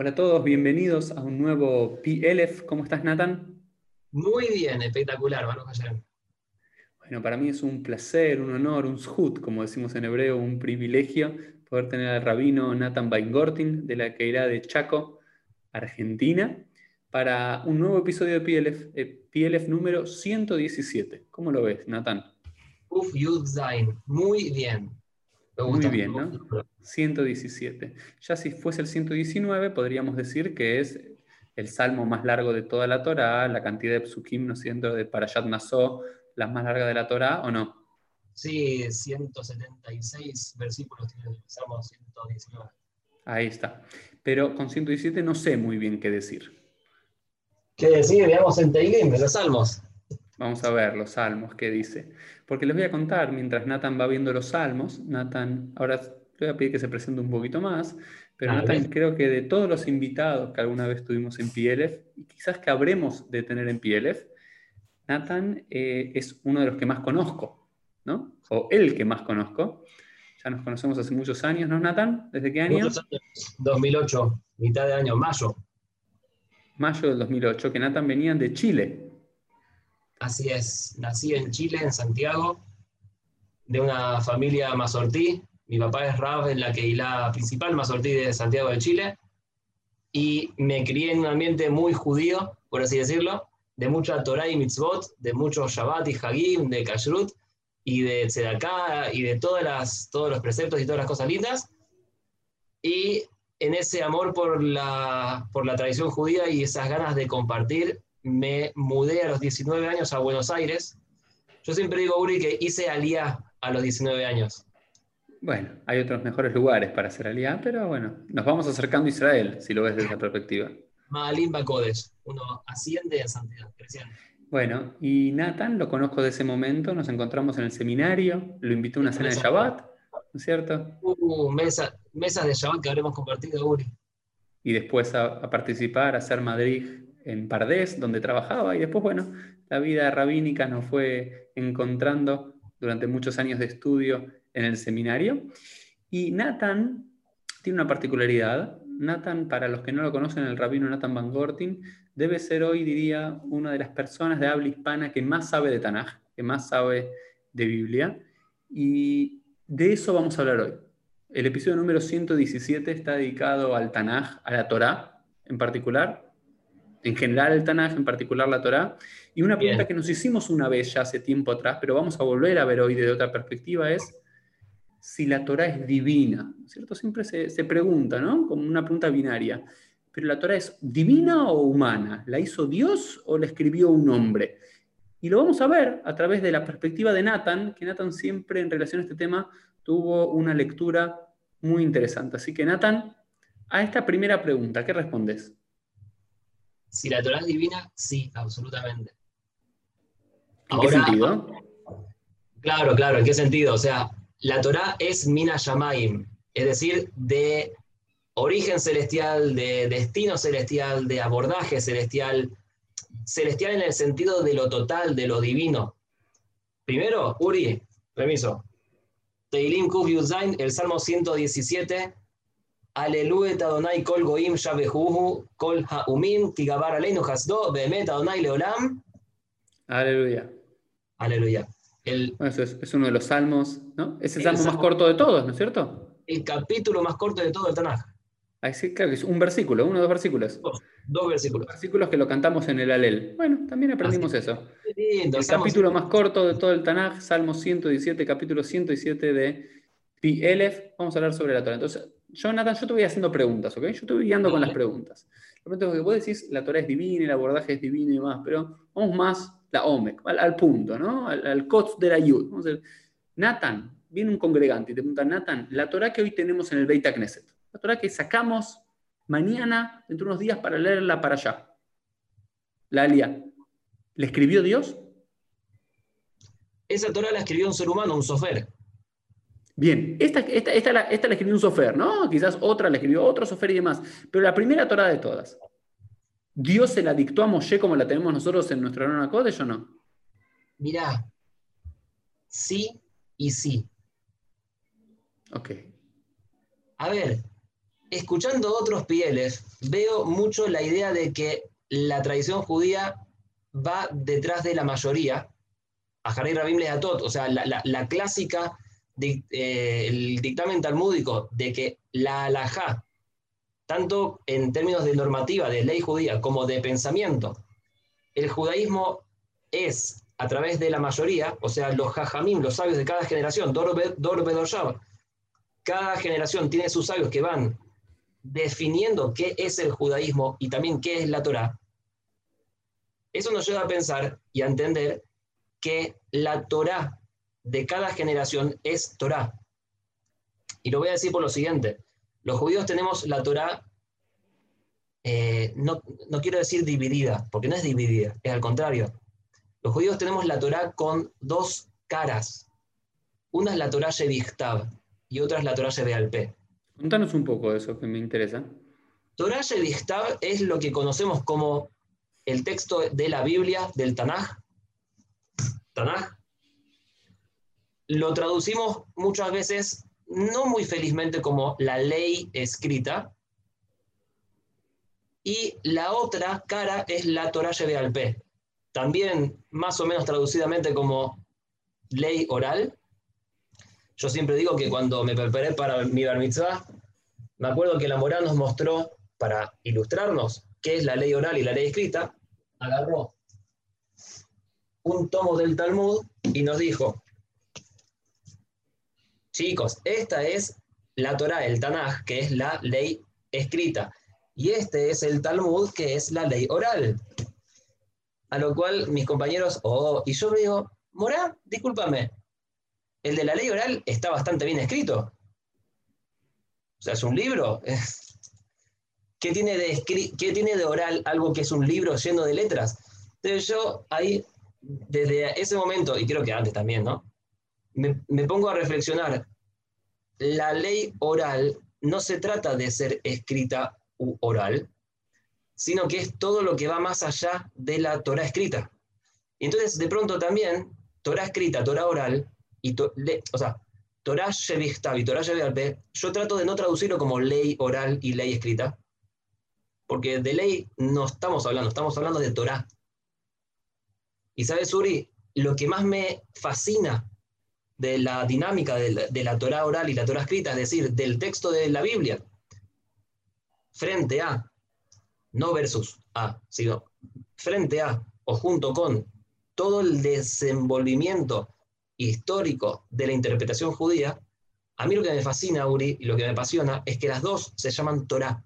Hola a todos, bienvenidos a un nuevo PLF. ¿Cómo estás, Nathan? Muy bien, espectacular, Baruch Hashem. Bueno, para mí es un placer, un honor, un zhut, como decimos en hebreo, un privilegio poder tener al rabino Nathan Weingortin de la Keira de Chaco, Argentina, para un nuevo episodio de PLF, eh, PLF número 117. ¿Cómo lo ves, Nathan? Uf, Yud Zain, muy bien. Muy bien, ¿no? gusta. 117. Ya si fuese el 119, podríamos decir que es el salmo más largo de toda la Torá, la cantidad de psukim, ¿no es cierto?, de Parashat Nassó, la más larga de la Torá, ¿o no? Sí, 176 versículos tiene el Salmo 119. Ahí está. Pero con 117 no sé muy bien qué decir. ¿Qué decir? Veamos en Teilim, en los Salmos. Vamos a ver los salmos, qué dice. Porque les voy a contar, mientras Nathan va viendo los salmos, Nathan, ahora le voy a pedir que se presente un poquito más, pero. Nathan creo que de todos los invitados que alguna vez tuvimos en PLF, y quizás que habremos de tener en PLF, Nathan eh, es uno de los que más conozco, ¿no? O el que más conozco. Ya nos conocemos hace muchos años, ¿no, Nathan? ¿Desde qué año? Muchos años. 2008, mitad de año, mayo. Mayo del 2008, que Nathan venía de Chile. Así es, nací en Chile, en Santiago, de una familia mazortí. Mi papá es Rab en la la principal mazortí de Santiago de Chile. Y me crié en un ambiente muy judío, por así decirlo, de mucha Torah y mitzvot, de mucho Shabbat y Hagim, de Kashrut y de Tzedakah y de todas las, todos los preceptos y todas las cosas lindas. Y en ese amor por la, por la tradición judía y esas ganas de compartir, me mudé a los 19 años a Buenos Aires. Yo siempre digo, Uri, que hice alía a los 19 años. Bueno, hay otros mejores lugares para hacer aliá, pero bueno, nos vamos acercando a Israel, si lo ves desde esa perspectiva. Maalim Bakodesh. Uno asciende en santidad, creciendo. Bueno, y Nathan lo conozco de ese momento, nos encontramos en el seminario, lo invité a una cena de Shabbat, ¿no es cierto? Uh, mesa- mesas de Shabbat que habremos compartido, Uri. Y después a, a participar, a hacer Madrid en Pardés, donde trabajaba, y después, bueno, la vida rabínica nos fue encontrando durante muchos años de estudio en el seminario. Y Nathan tiene una particularidad. Nathan, para los que no lo conocen, el rabino Nathan Van Gortin, debe ser hoy, diría, una de las personas de habla hispana que más sabe de Tanaj, que más sabe de Biblia. Y de eso vamos a hablar hoy. El episodio número 117 está dedicado al Tanaj, a la Torá en particular, en general el Tanaj, en particular la Torá. Y una pregunta Bien. que nos hicimos una vez ya hace tiempo atrás, pero vamos a volver a ver hoy desde otra perspectiva, es si la Torá es divina, ¿cierto? Siempre se, se pregunta, ¿no? Como una pregunta binaria. Pero la Torá es divina o humana? ¿La hizo Dios o la escribió un hombre? Y lo vamos a ver a través de la perspectiva de Nathan, que Nathan siempre en relación a este tema tuvo una lectura muy interesante. Así que Nathan, a esta primera pregunta, ¿qué respondes? Si la Torah es divina, sí, absolutamente. ¿En qué sentido? Claro, claro, ¿en qué sentido? O sea, la Torá es Mina Yamaim, es decir, de origen celestial, de destino celestial, de abordaje celestial, celestial en el sentido de lo total, de lo divino. Primero, Uri, permiso. Teilim Kuf Yud Zain, el Salmo 117. Aleluya Adonai Kol Goim Shabehuhu Kol Ha'umim Tigabar Aleinu Hasdo Behemet Adonai Leolam. Aleluya. Aleluya. El, Bueno, eso es, es uno de los salmos, ¿no? Es el El salmo más corto de todos, ¿no es cierto? el capítulo más corto de todo el Tanaj. Ahí sí, claro que es un versículo, uno o dos versículos. Dos versículos. Versículos que lo cantamos en el Alel. Bueno, también aprendimos eso. Lindo, El capítulo más corto de todo el Tanaj, Salmo 117, capítulo 117 de PLF. Vamos a hablar sobre la Torah. Entonces, Jonathan, yo te voy haciendo preguntas, ¿ok? Yo te voy guiando con las preguntas. Lo primero que vos decís, la Torah es divina, el abordaje es divino y demás, pero vamos más la Omek, al, al punto, ¿no? Al, al de la Yud. Vamos a ver. Nathan, viene un congregante y te pregunta, Nathan, la Torah que hoy tenemos en el Beit Knesset, la Torah que sacamos mañana, dentro de unos días, para leerla para allá. La Alia. ¿Le escribió Dios? Esa Torah la escribió un ser humano, un sofer. Bien, esta, esta, esta, la, esta la escribió un sofer, ¿no? Quizás otra la escribió otro sofer y demás. Pero la primera Torah de todas, ¿Dios se la dictó a Moshe como la tenemos nosotros en nuestro Arona Kodesh o no? Mirá, sí y sí. Ok. A ver, escuchando otros pieles, veo mucho la idea de que la tradición judía va detrás de la mayoría, a Harry Rabim Leatot, o sea, la, clásica, eh, el dictamen talmúdico de que la halajá, tanto en términos de normativa, de ley judía, como de pensamiento, el judaísmo es a través de la mayoría, o sea, los jajamim, los sabios de cada generación, Dor cada generación tiene sus sabios que van definiendo qué es el judaísmo y también qué es la Torah, eso nos lleva a pensar y a entender que la Torah de cada generación es Torah. Y lo voy a decir por lo siguiente. Los judíos tenemos la Torah, eh, no, quiero decir dividida, porque no es dividida, es al contrario. Los judíos tenemos la Torah con dos caras. Una es la Torah Shevichtav y otra es la Torah Shebealpe. Contanos un poco de eso que me interesa. Torah Shevichtav es lo que conocemos como el texto de la Biblia, del Tanaj. Tanaj. Lo traducimos muchas veces, no muy felizmente, como la ley escrita. Y la otra cara es la Torah P. también más o menos traducidamente como ley oral. Yo siempre digo que cuando me preparé para mi bar mitzvah, me acuerdo que la moral nos mostró, para ilustrarnos qué es la ley oral y la ley escrita, agarró un tomo del Talmud y nos dijo, chicos, esta es la Torah, el Tanaj, que es la ley escrita, y este es el Talmud, que es la ley oral. A lo cual mis compañeros, oh, y yo me digo, Morá, discúlpame, el de la ley oral está bastante bien escrito. O sea, es un libro. ¿Qué tiene, de ¿Qué tiene de oral algo que es un libro lleno de letras? Entonces yo ahí, desde ese momento, y creo que antes también, ¿no? Me, me pongo a reflexionar. La ley oral no se trata de ser escrita u oral, sino que es todo lo que va más allá de la Torah escrita. Y entonces, de pronto también, Torah escrita, Torah oral, y o sea, Torah Shevichtav y Torah Shevialpe, yo trato de no traducirlo como ley oral y ley escrita, porque de ley no estamos hablando, estamos hablando de Torah. Y sabes, Uri, lo que más me fascina de la dinámica de la, Torah oral y la Torah escrita, es decir, del texto de la Biblia, frente a, no versus a, sino frente a o junto con todo el desenvolvimiento histórico de la interpretación judía, a mí lo que me fascina, Uri, y lo que me apasiona, es que las dos se llaman Torah.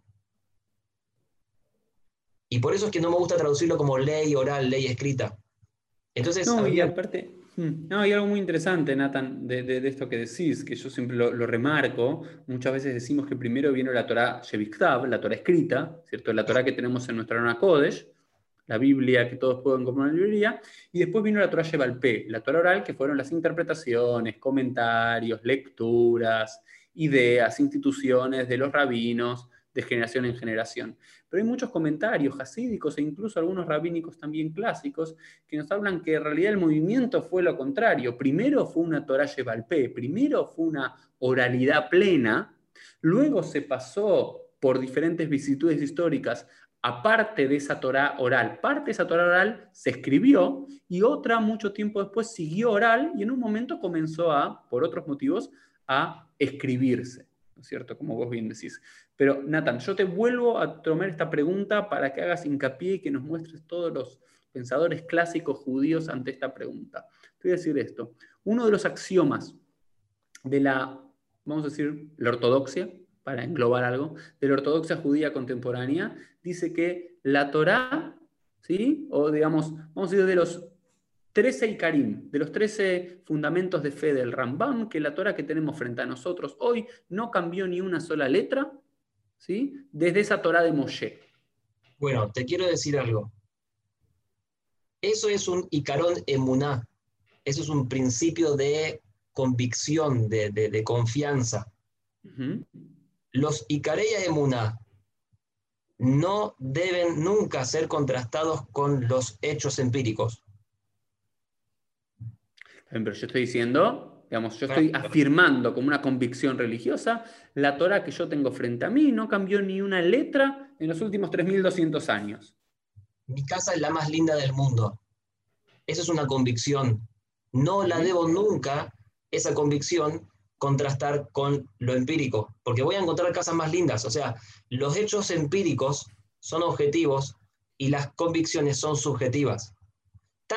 Y por eso es que no me gusta traducirlo como ley oral, ley escrita. Entonces, no, y aparte, no, hay algo muy interesante, Nathan, de, esto que decís, que yo siempre lo, remarco. Muchas veces decimos que primero vino la Torah Sheviktav, la Torah escrita, ¿cierto? La Torah que tenemos en nuestra Rana Kodesh, la Biblia que todos pueden comprar en la librería, y después vino la Torah Shevalpe, la Torah oral, que fueron las interpretaciones, comentarios, lecturas, ideas, instituciones de los rabinos, de generación en generación. Pero hay muchos comentarios hasídicos e incluso algunos rabínicos también clásicos que nos hablan que en realidad el movimiento fue lo contrario. Primero fue una Torah Yevalpé, primero fue una oralidad plena, luego se pasó por diferentes vicitudes históricas aparte de esa Torah oral. Parte de esa Torah oral se escribió y otra mucho tiempo después siguió oral y en un momento comenzó a, por otros motivos, a escribirse, ¿no es cierto? Como vos bien decís. Pero Nathan, yo te vuelvo a tomar esta pregunta para que hagas hincapié y que nos muestres todos los pensadores clásicos judíos ante esta pregunta. Te voy a decir esto. Uno de los axiomas de la, vamos a decir, la ortodoxia, para englobar algo, de la ortodoxia judía contemporánea, dice que la Torá, ¿sí? o digamos, vamos a decir de los 13 Ikarim, de los 13 fundamentos de fe del Rambam, que la Torah que tenemos frente a nosotros hoy no cambió ni una sola letra, ¿sí? Desde esa Torah de Moshe. Bueno, te quiero decir algo. Eso es un Icarón emuná. Eso es un principio de convicción, de, confianza. Los Icareya emuná no deben nunca ser contrastados con los hechos empíricos. Pero yo estoy diciendo Digamos, yo estoy afirmando como una convicción religiosa la Torah que yo tengo frente a mí, no cambió ni una letra en los últimos 3.200 años. Mi casa es la más linda del mundo. Esa es una convicción. No la debo nunca, esa convicción, contrastar con lo empírico, porque voy a encontrar casas más lindas. O sea, los hechos empíricos son objetivos y las convicciones son subjetivas.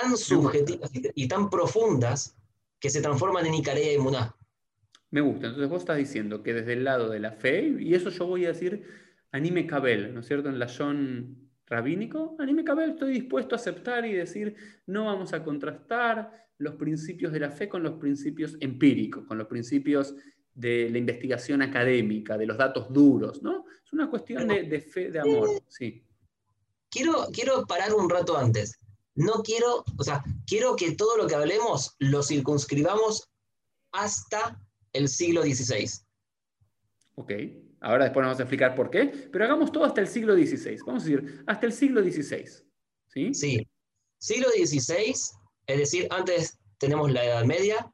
Tan subjetivas y tan profundas que se transforman en Icarea y Muná. Me gusta. Entonces vos estás diciendo que desde el lado de la fe, y eso yo voy a decir anime cabel, ¿no es cierto? En la John rabínico, anime cabel, estoy dispuesto a aceptar y decir, no vamos a contrastar los principios de la fe con los principios empíricos, con los principios de la investigación académica, de los datos duros, ¿no? Es una cuestión de, de fe, de amor, sí. Quiero, quiero parar un rato antes no quiero, o sea, quiero que todo lo que hablemos lo circunscribamos hasta el siglo XVI. Ok, ahora después vamos a explicar por qué, pero hagamos todo hasta el siglo XVI. Vamos a decir, hasta el siglo XVI. ¿Sí? Sí. Siglo XVI, es decir, antes tenemos la Edad Media,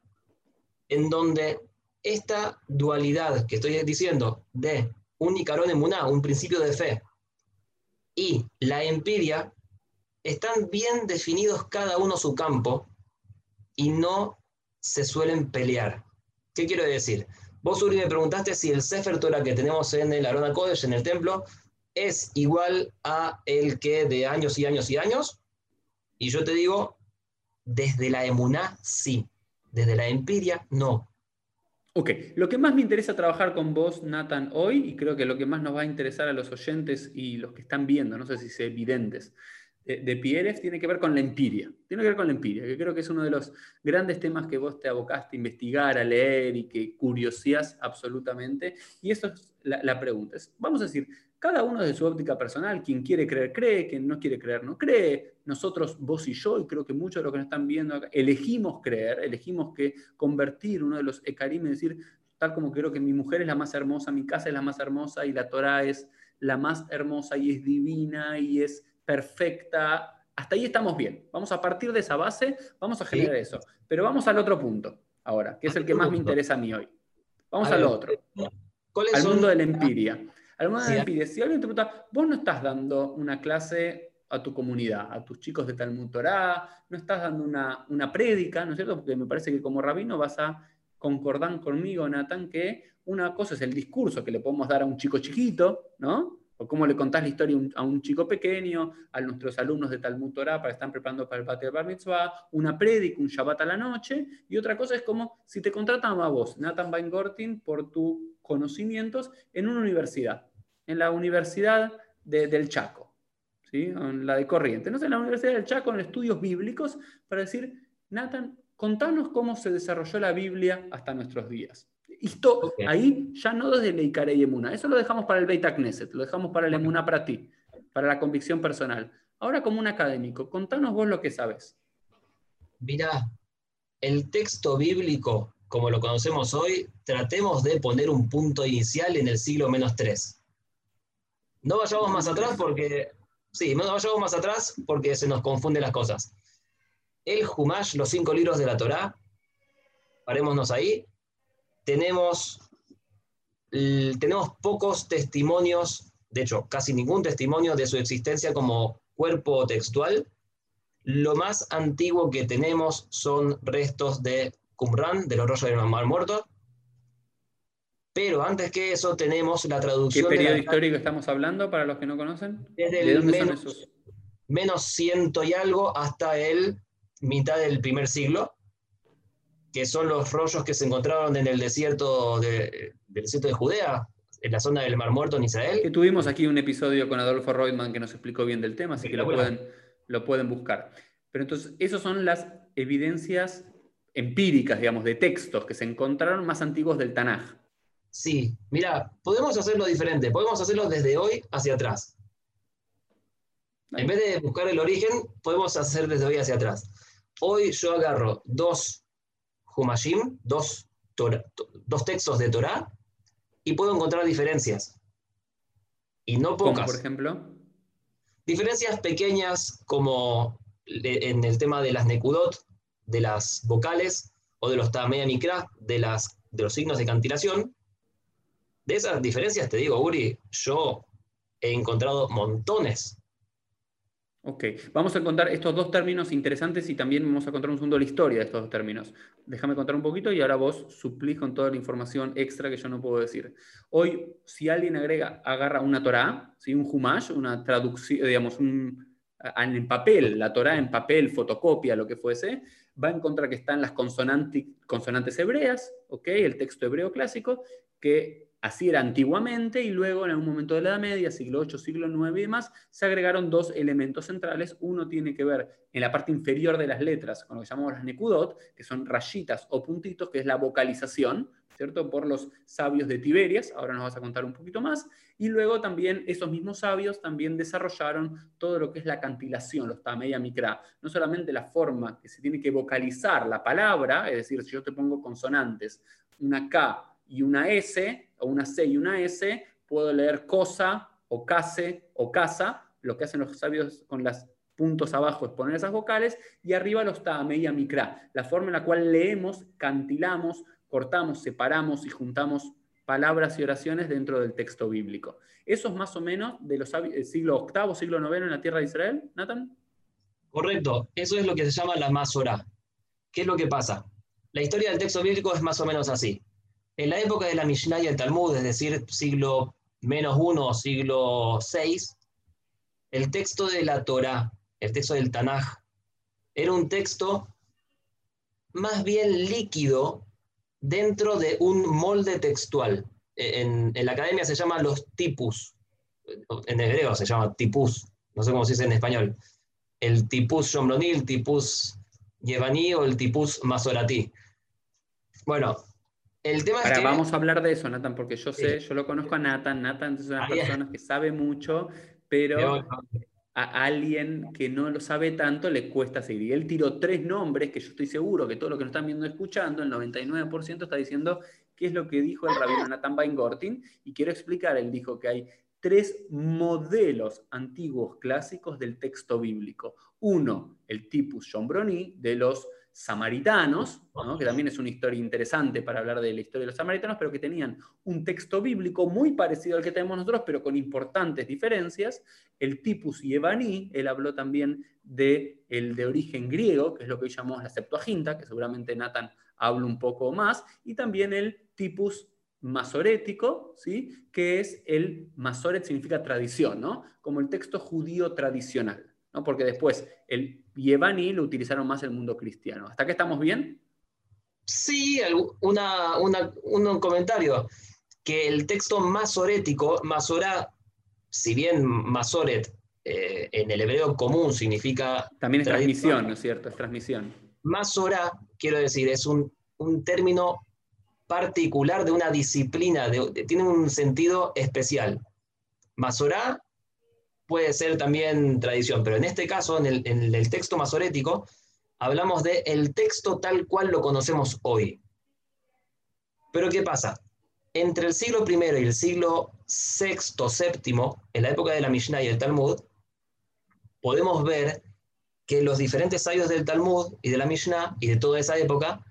en donde esta dualidad que estoy diciendo de un Nicarón en Muná, un principio de fe, y la empiria, están bien definidos cada uno su campo y no se suelen pelear. ¿Qué quiero decir? Vos, Uri, me preguntaste si el Sefer Torah que tenemos en el Arona Kodesh, en el templo, es igual a el que de años y años y años. Y yo te digo, desde la emuná, sí. Desde la empiria, no. Ok, lo que más me interesa trabajar con vos, Nathan, hoy, y creo que lo que más nos va a interesar a los oyentes y los que están viendo, no sé si se evidentes, de, Pierre tiene que ver con la empiria. Tiene que ver con la empiria, que creo que es uno de los grandes temas que vos te abocaste a investigar, a leer y que curiosías absolutamente. Y eso es la, pregunta. vamos a decir, cada uno de su óptica personal, quien quiere creer, cree, quien no quiere creer, no cree. Nosotros, vos y yo, y creo que muchos de los que nos están viendo elegimos creer, elegimos que convertir uno de los ekarim, es decir, tal como creo que mi mujer es la más hermosa, mi casa es la más hermosa y la Torah es la más hermosa y es divina y es perfecta. Hasta ahí estamos bien. Vamos a partir de esa base, vamos a generar eso. Pero vamos al otro punto ahora, que es el que más me interesa a mí hoy. Vamos al otro. Al mundo de la empiria. Al mundo de la empiria. Si alguien te pregunta, vos no estás dando una clase a tu comunidad, a tus chicos de Talmud Torah, no estás dando una, una prédica, ¿no es cierto? Porque me parece que como rabino vas a concordar conmigo, Nathan, que una cosa es el discurso que le podemos dar a un chico chiquito, ¿no? O cómo le contás la historia a un chico pequeño, a nuestros alumnos de Talmud Torah para que están preparando para el patio de Bar Mitzvah, una prédica, un Shabbat a la noche, y otra cosa es como si te contratan a vos, Nathan Weingortin, por tus conocimientos en una universidad, en la Universidad del Chaco, ¿sí? en la de Corriente, no sé, en la Universidad del Chaco, en estudios bíblicos, para decir, Nathan, contanos cómo se desarrolló la Biblia hasta nuestros días. Esto ahí ya no desde Leikare y Emuna, eso lo dejamos para el Beit Knesset, lo dejamos para el Emuna para ti, para la convicción personal. Ahora como un académico, contanos vos lo que sabes. Mirá, el texto bíblico, como lo conocemos hoy, tratemos de poner un punto inicial en el siglo menos 3. No vayamos más atrás porque, sí, no vayamos más atrás porque se nos confunden las cosas. El Humash, los cinco libros de la Torá, parémonos ahí, tenemos, tenemos pocos testimonios, de hecho, casi ningún testimonio de su existencia como cuerpo textual. Lo más antiguo que tenemos son restos de Qumran, de los rollos del Mar Muerto. Pero antes que eso tenemos la traducción. ¿Qué periodo histórico estamos hablando para los que no conocen? Desde el menos, menos ciento y algo hasta el mitad del primer siglo que son los rollos que se encontraron en el desierto de, del desierto de Judea, en la zona del Mar Muerto en Israel. Que tuvimos aquí un episodio con Adolfo Reutemann que nos explicó bien del tema, así que lo pueden, lo pueden buscar. Pero entonces, esas son las evidencias empíricas, digamos, de textos que se encontraron más antiguos del Tanaj. Sí, mira, podemos hacerlo diferente, podemos hacerlo desde hoy hacia atrás. En vez de buscar el origen, podemos hacer desde hoy hacia atrás. Hoy yo agarro dos Humashim, dos, dos textos de Torah, y puedo encontrar diferencias. Y no pocas. por ejemplo? Diferencias pequeñas como en el tema de las nekudot, de las vocales, o de los Tamea Mikra, de, las, de los signos de cantilación. De esas diferencias, te digo, Uri, yo he encontrado montones. Ok, vamos a contar estos dos términos interesantes y también vamos a contar un segundo la historia de estos dos términos. Déjame contar un poquito y ahora vos suplís con toda la información extra que yo no puedo decir. Hoy, si alguien agrega, agarra una Torah, ¿sí? un Humash, una traducción, digamos, un, en papel, la Torah en papel, fotocopia, lo que fuese, va a encontrar que están las consonantes hebreas, ¿ok? el texto hebreo clásico, que Así era antiguamente y luego en algún momento de la Edad Media, siglo VIII, siglo IX y demás, se agregaron dos elementos centrales. Uno tiene que ver en la parte inferior de las letras, con lo que llamamos las nekudot, que son rayitas o puntitos, que es la vocalización, ¿cierto? Por los sabios de Tiberias, ahora nos vas a contar un poquito más. Y luego también esos mismos sabios también desarrollaron todo lo que es la cantilación, los tameya mikra. No solamente la forma que se tiene que vocalizar la palabra, es decir, si yo te pongo consonantes, una K y una S, o una C y una S, puedo leer cosa o case o casa. Lo que hacen los sabios con los puntos abajo es poner esas vocales y arriba los media micra, la forma en la cual leemos, cantilamos, cortamos, separamos y juntamos palabras y oraciones dentro del texto bíblico. Eso es más o menos de los siglo VIII, siglo IX en la tierra de Israel, Nathan. Correcto, eso es lo que se llama la Masorá. ¿Qué es lo que pasa? La historia del texto bíblico es más o menos así. En la época de la Mishnah y el Talmud, es decir, siglo menos uno siglo VI, el texto de la Torah, el texto del Tanaj, era un texto más bien líquido dentro de un molde textual. En, la academia se llama los tipus, en hebreo se llama tipus, no sé cómo se dice en español. El tipus shomroní, el tipus yevaní o el tipus masoratí. Bueno, el tema Ahora, vamos a hablar de eso, Nathan, porque yo sé, yo lo conozco a Nathan. Nathan es una persona que sabe mucho, pero a alguien que no lo sabe tanto le cuesta seguir. Y él tiró tres nombres que yo estoy seguro que todo lo que nos están viendo y escuchando, el 99% está diciendo qué es lo que dijo el rabino Nathan Weingortin. Y quiero explicar, él dijo que hay tres modelos antiguos clásicos del texto bíblico. Uno, el tipus Brony, de los samaritanos, que también es una historia interesante para hablar de la historia de los samaritanos, pero que tenían un texto bíblico muy parecido al que tenemos nosotros, pero con importantes diferencias. El tipus Yevaní, él habló también de el de origen griego, que es lo que hoy llamamos la Septuaginta, que seguramente Nathan habla un poco más, y también el tipus masorético, ¿sí? que es el, masoret significa tradición, ¿no? como el texto judío tradicional. ¿No? porque después el Yevani lo utilizaron más el mundo cristiano. ¿Hasta qué estamos bien? Sí, una, un comentario, que el texto masorético, masorá, si bien masoret eh, en el hebreo común significa... También es transmisión, ¿no es cierto? Es transmisión. Masorá, quiero decir, es un, término particular de una disciplina, tiene un sentido especial. Masorá puede ser también tradición, pero en este caso, en el, texto masorético, hablamos de el texto tal cual lo conocemos hoy. Pero ¿qué pasa? Entre el siglo I y el siglo VI, VII, en la época de la Mishnah y el Talmud, podemos ver que los diferentes sabios del Talmud y de la Mishnah y de toda esa época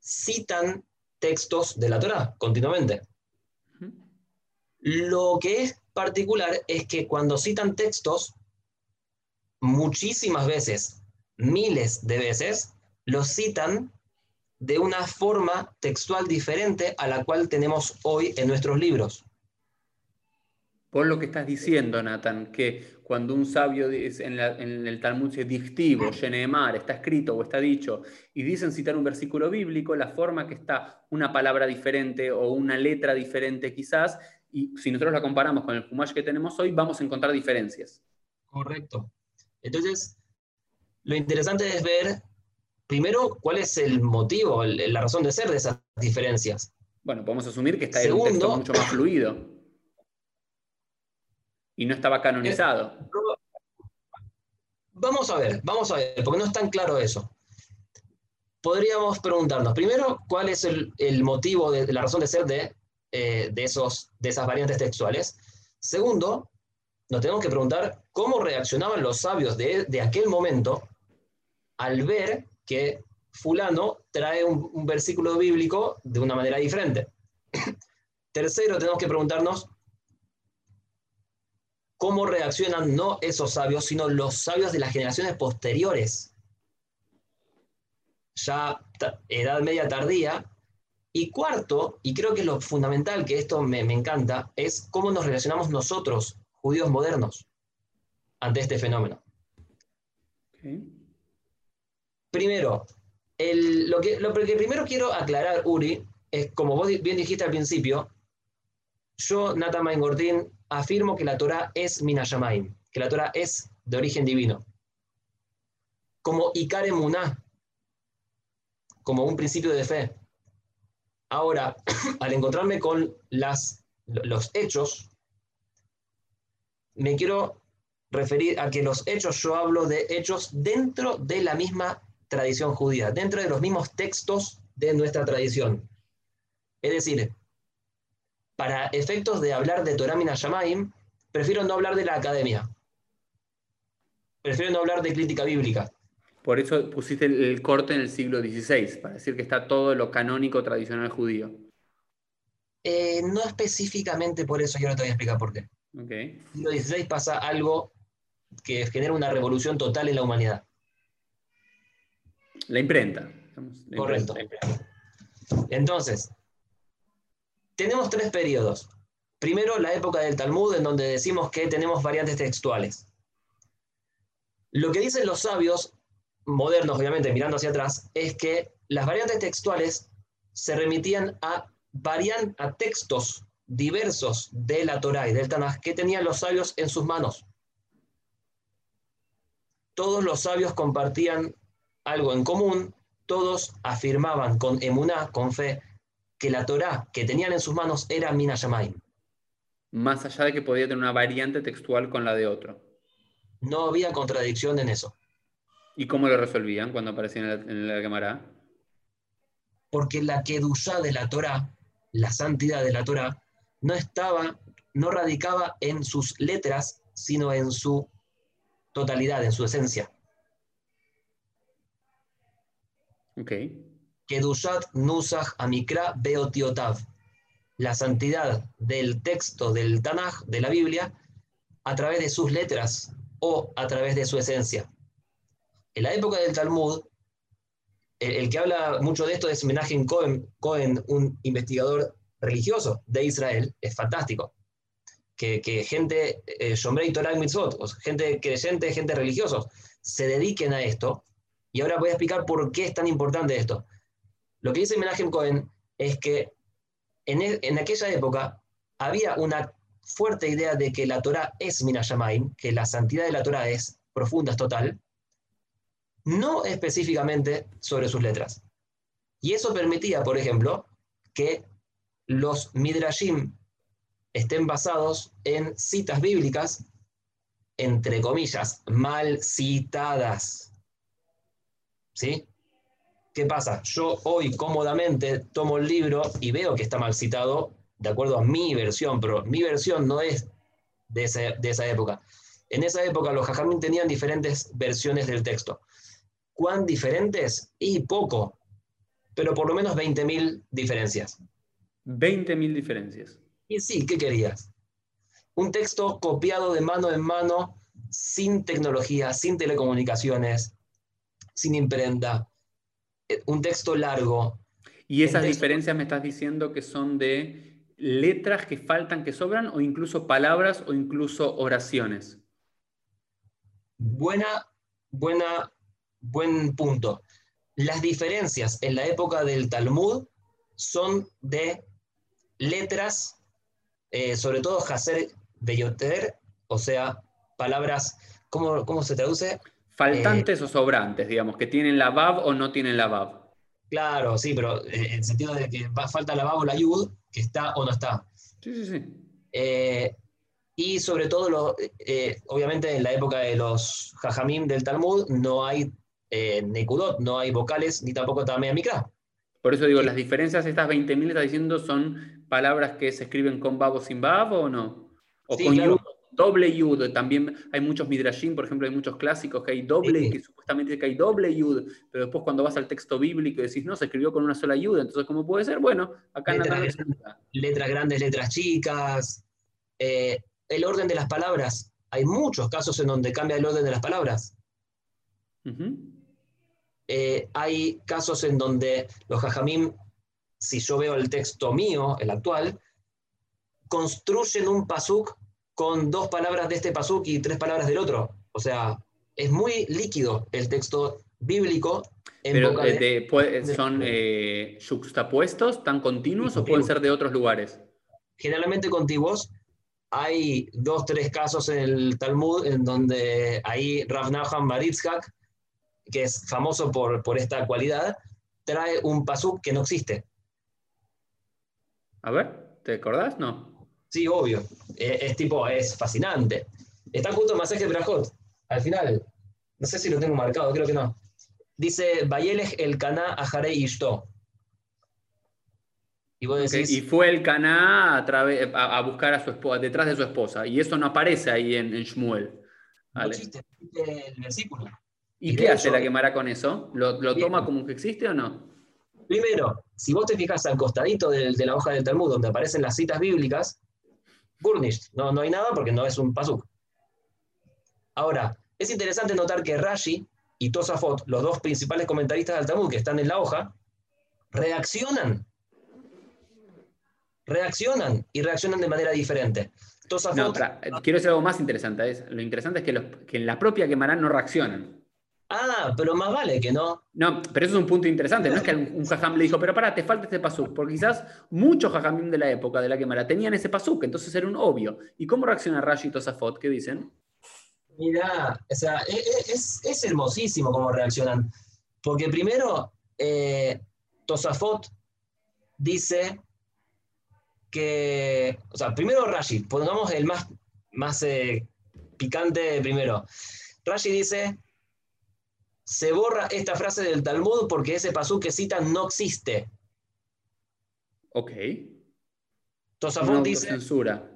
citan textos de la Torah continuamente. Lo que es particular es que cuando citan textos, muchísimas veces, miles de veces, los citan de una forma textual diferente a la cual tenemos hoy en nuestros libros. Por lo que estás diciendo, Nathan, que cuando un sabio dice, en, el Talmud dice dictivo, mar, está escrito o está dicho, y dicen citar un versículo bíblico, la forma que está una palabra diferente o una letra diferente quizás, y si nosotros la comparamos con el Fumash que tenemos hoy, vamos a encontrar diferencias. Correcto. Entonces, lo interesante es ver, primero, cuál es el motivo, la razón de ser de esas diferencias. Bueno, podemos asumir que está en un texto mucho más fluido. Y no estaba canonizado. Vamos a ver, vamos a ver, porque no es tan claro eso. Podríamos preguntarnos, primero, cuál es el, motivo, de, la razón de ser de eh, de, esos, de esas variantes textuales. Segundo, nos tenemos que preguntar cómo reaccionaban los sabios de, aquel momento al ver que fulano trae un, versículo bíblico de una manera diferente. Tercero, tenemos que preguntarnos cómo reaccionan no esos sabios, sino los sabios de las generaciones posteriores. Ya edad media tardía. Y cuarto, y creo que es lo fundamental, que esto me, encanta, es cómo nos relacionamos nosotros, judíos modernos, ante este fenómeno. Primero, lo, que, lo que primero quiero aclarar, Uri, es como vos bien dijiste al principio, yo, Nata Gordín, afirmo que la Torah es Minayamaim, que la Torah es de origen divino. Como Ikare Muná, como un principio de fe. Ahora, al encontrarme con los hechos, me quiero referir a que los hechos, yo hablo de hechos dentro de la misma tradición judía, dentro de los mismos textos de nuestra tradición. Es decir, para efectos de hablar de Torah Minashamaim, prefiero no hablar de la academia. Prefiero no hablar de crítica bíblica. Por eso pusiste el, corte en el siglo XVI, para decir que está todo lo canónico tradicional judío. Eh, no específicamente por eso, yo no te voy a explicar por qué. Okay. En el siglo XVI pasa algo que genera una revolución total en la humanidad. La imprenta. Correcto. Entonces, tenemos tres periodos. Primero, la época del Talmud, en donde decimos que tenemos variantes textuales. Lo que dicen los sabios, modernos obviamente, mirando hacia atrás, es que las variantes textuales se remitían a, a textos diversos de la Torah y del Tanaj que tenían los sabios en sus manos. Todos los sabios compartían algo en común, todos afirmaban con emuná, con fe, que la Torá que tenían en sus manos era Mina Más allá de que podía tener una variante textual con la de otro. No había contradicción en eso. ¿Y cómo lo resolvían cuando aparecían en la, cámara? Porque la Kedushá de la Torá, la santidad de la Torá, no estaba, no radicaba en sus letras, sino en su totalidad, en su esencia. Ok. Kedushat Nusach Amikra Beotiotav. La santidad del texto del Tanaj, de la Biblia, a través de sus letras o a través de su esencia. En la época del Talmud, el, que habla mucho de esto es Menachem Cohen, un investigador religioso de Israel, es fantástico. Que, gente, eh, Mitzvot, gente creyente, gente religiosa, se dediquen a esto. Y ahora voy a explicar por qué es tan importante esto. Lo que dice Menachem Cohen es que e, en, aquella época había una fuerte idea de que la Torah es Minashamaim, que la santidad de la Torah es profunda, es total, no específicamente sobre sus letras. Y eso permitía, por ejemplo, que los Midrashim estén basados en citas bíblicas, entre comillas, mal citadas. ¿Sí? ¿Qué pasa? Yo hoy cómodamente tomo el libro y veo que está mal citado de acuerdo a mi versión, pero mi versión no es de, esa época. En esa época los jajamín tenían diferentes versiones del texto. ¿Cuán diferentes? Y poco, pero por lo menos 20.000 diferencias. 20.000 diferencias. Y sí, ¿qué querías? Un texto copiado de mano en mano, sin tecnología, sin telecomunicaciones, sin imprenta, un texto largo. ¿Y esas diferencias me estás diciendo que son de letras que faltan, que sobran, o incluso palabras o incluso oraciones? Buena, buena, buen punto. Las diferencias en la época del Talmud son de letras, eh, sobre todo Haser Beyoter, o sea, palabras, ¿cómo, cómo se traduce? Faltantes o sobrantes, digamos, que tienen la Bab o no tienen la Bab. Claro, sí, pero en el sentido de que falta la Bab o la Yud, que está o no está. Sí, sí, sí. Eh, y sobre todo, lo, eh, obviamente en la época de los Jajamim del Talmud no hay eh, Nekudot, no hay vocales, ni tampoco Tamea Mikra. Por eso digo, las diferencias, estas 20.000 está diciendo, son palabras que se escriben con bab o sin bab o no? O con doble yud. También hay muchos midrashim, por ejemplo, hay muchos clásicos que hay doble, que supuestamente que hay doble yud, pero después cuando vas al texto bíblico decís, no, se escribió con una sola yud, entonces ¿cómo puede ser? Bueno, acá letras, letras grandes, letras chicas, eh, el orden de las palabras. Hay muchos casos en donde cambia el orden de las palabras. Eh, hay casos en donde los jajamim, si yo veo el texto mío, el actual, construyen un pasuk con dos palabras de este pasuk y tres palabras del otro. O sea, es muy líquido el texto bíblico. Pero eh, ¿son eh, juxtapuestos, tan continuos o pueden ser de otros lugares? Generalmente contiguos. Hay dos, tres casos en el Talmud en donde ahí Rav Nahum Baritzhak, que es famoso por, por esta cualidad, trae un pasuk que no existe. A ver, ¿te acordás? No. Sí, obvio. Eh, es, tipo, es fascinante. Está junto a Masaje Brajot, al final. No sé si lo tengo marcado, creo que no. Dice, Bayelech el Caná Ajare Ishto. Y, vos decís, y fue el Caná a, a, buscar a su esposa, detrás de su esposa. Y eso no aparece ahí en, Shmuel. Vale. el versículo. ¿Y, qué hace la quemará con eso? ¿Lo, lo toma como que existe o no? Primero, si vos te fijas al costadito de, de la hoja del Talmud, donde aparecen las citas bíblicas, Gurnisht, no, no hay nada porque no es un pasuk. Ahora, es interesante notar que Rashi y Tosafot, los dos principales comentaristas del Talmud que están en la hoja, reaccionan. Reaccionan y reaccionan de manera diferente. Tosafot, quiero decir algo más interesante. lo interesante es que, que en la propia Quemarán no reaccionan. Ah, pero más vale que no. No, pero eso es un punto interesante. No es que un jajam le dijo, pero pará, te falta este pasuk. Porque quizás muchos jajamim de la época de la quemara tenían ese pasuk, entonces era un obvio. ¿Y cómo reacciona Rashi y Tosafot? ¿Qué dicen? Mira, o sea, e, e, es, hermosísimo cómo reaccionan. Porque primero, eh, Tosafot dice que, o sea, primero Rashi, pongamos el más, más eh, picante primero. Rashi dice se borra esta frase del Talmud porque ese pasú que citan no existe. Ok. Tosafot dice. Censura.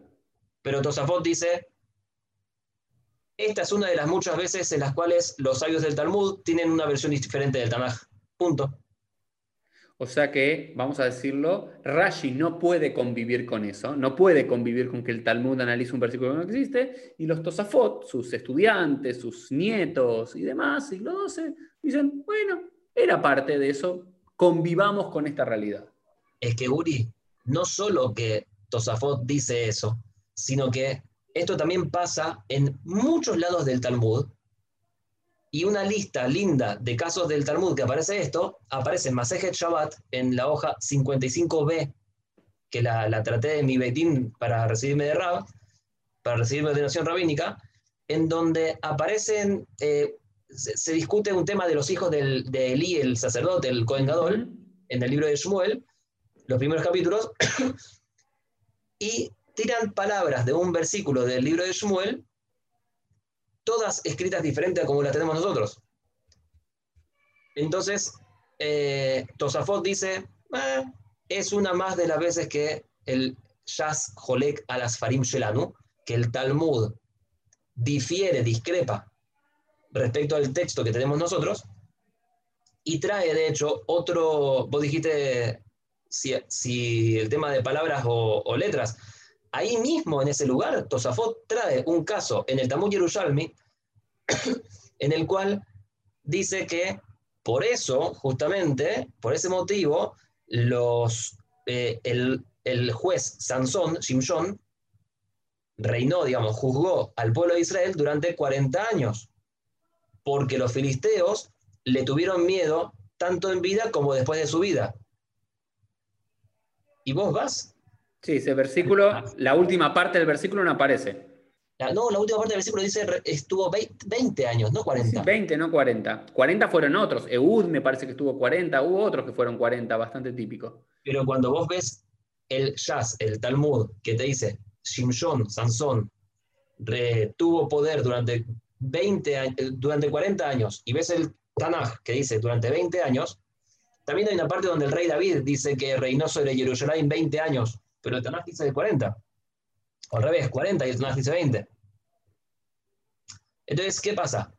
Pero Tosafot dice. Esta es una de las muchas veces en las cuales los sabios del Talmud tienen una versión diferente del Tanaj. Punto. O sea que, vamos a decirlo, Rashi no puede convivir con eso, no puede convivir con que el Talmud analice un versículo que no existe, y los Tosafot, sus estudiantes, sus nietos y demás, siglo XII, dicen, bueno, era parte de eso, convivamos con esta realidad. Es que Uri, no solo que Tosafot dice eso, sino que esto también pasa en muchos lados del Talmud, y una lista linda de casos del Talmud que aparece esto, aparece en Masejet Shabbat en la hoja 55b, que la, traté de mi Beitín para recibirme de Rab, para recibirme de ordenación rabínica, en donde aparecen, eh, se, discute un tema de los hijos del, de Elí, el sacerdote, el Cohen Gadol, en el libro de Shmuel, los primeros capítulos, y tiran palabras de un versículo del libro de Shmuel todas escritas diferentes a como las tenemos nosotros. Entonces, eh, Tosafot dice, eh, es una más de las veces que el Yas Jolek al Farim Shelanu, que el Talmud difiere, discrepa respecto al texto que tenemos nosotros, y trae, de hecho, otro, vos dijiste si, el tema de palabras o letras, ahí mismo, en ese lugar, Tosafot trae un caso en el Talmud Yerushalmi, en el cual dice que por eso, justamente, por ese motivo, los, eh, el, juez Sansón, Shimshon, reinó, digamos, juzgó al pueblo de Israel durante 40 años, porque los filisteos le tuvieron miedo tanto en vida como después de su vida. ¿Y vos vas? Sí, ese versículo, la última parte del versículo no aparece. no, la última parte del versículo dice estuvo 20 años, no 40. 20, no 40. 40 fueron otros. Eud me parece que estuvo 40, hubo otros que fueron 40, bastante típico. Pero cuando vos ves el Jazz, el Talmud, que te dice Shimshon, Sansón, tuvo poder durante 20 durante 40 años, y ves el Tanaj, que dice durante 20 años, también hay una parte donde el rey David dice que reinó sobre Jerusalén 20 años pero el Tanaj dice de 40. O al revés, 40 y el Tanaj dice 20. Entonces, ¿qué pasa?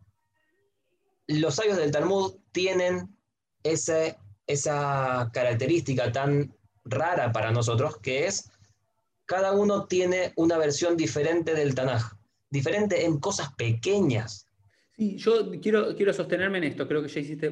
Los sabios del Talmud tienen ese, esa característica tan rara para nosotros, que es cada uno tiene una versión diferente del Tanaj, diferente en cosas pequeñas. Sí, yo quiero, quiero sostenerme en esto, creo que ya hiciste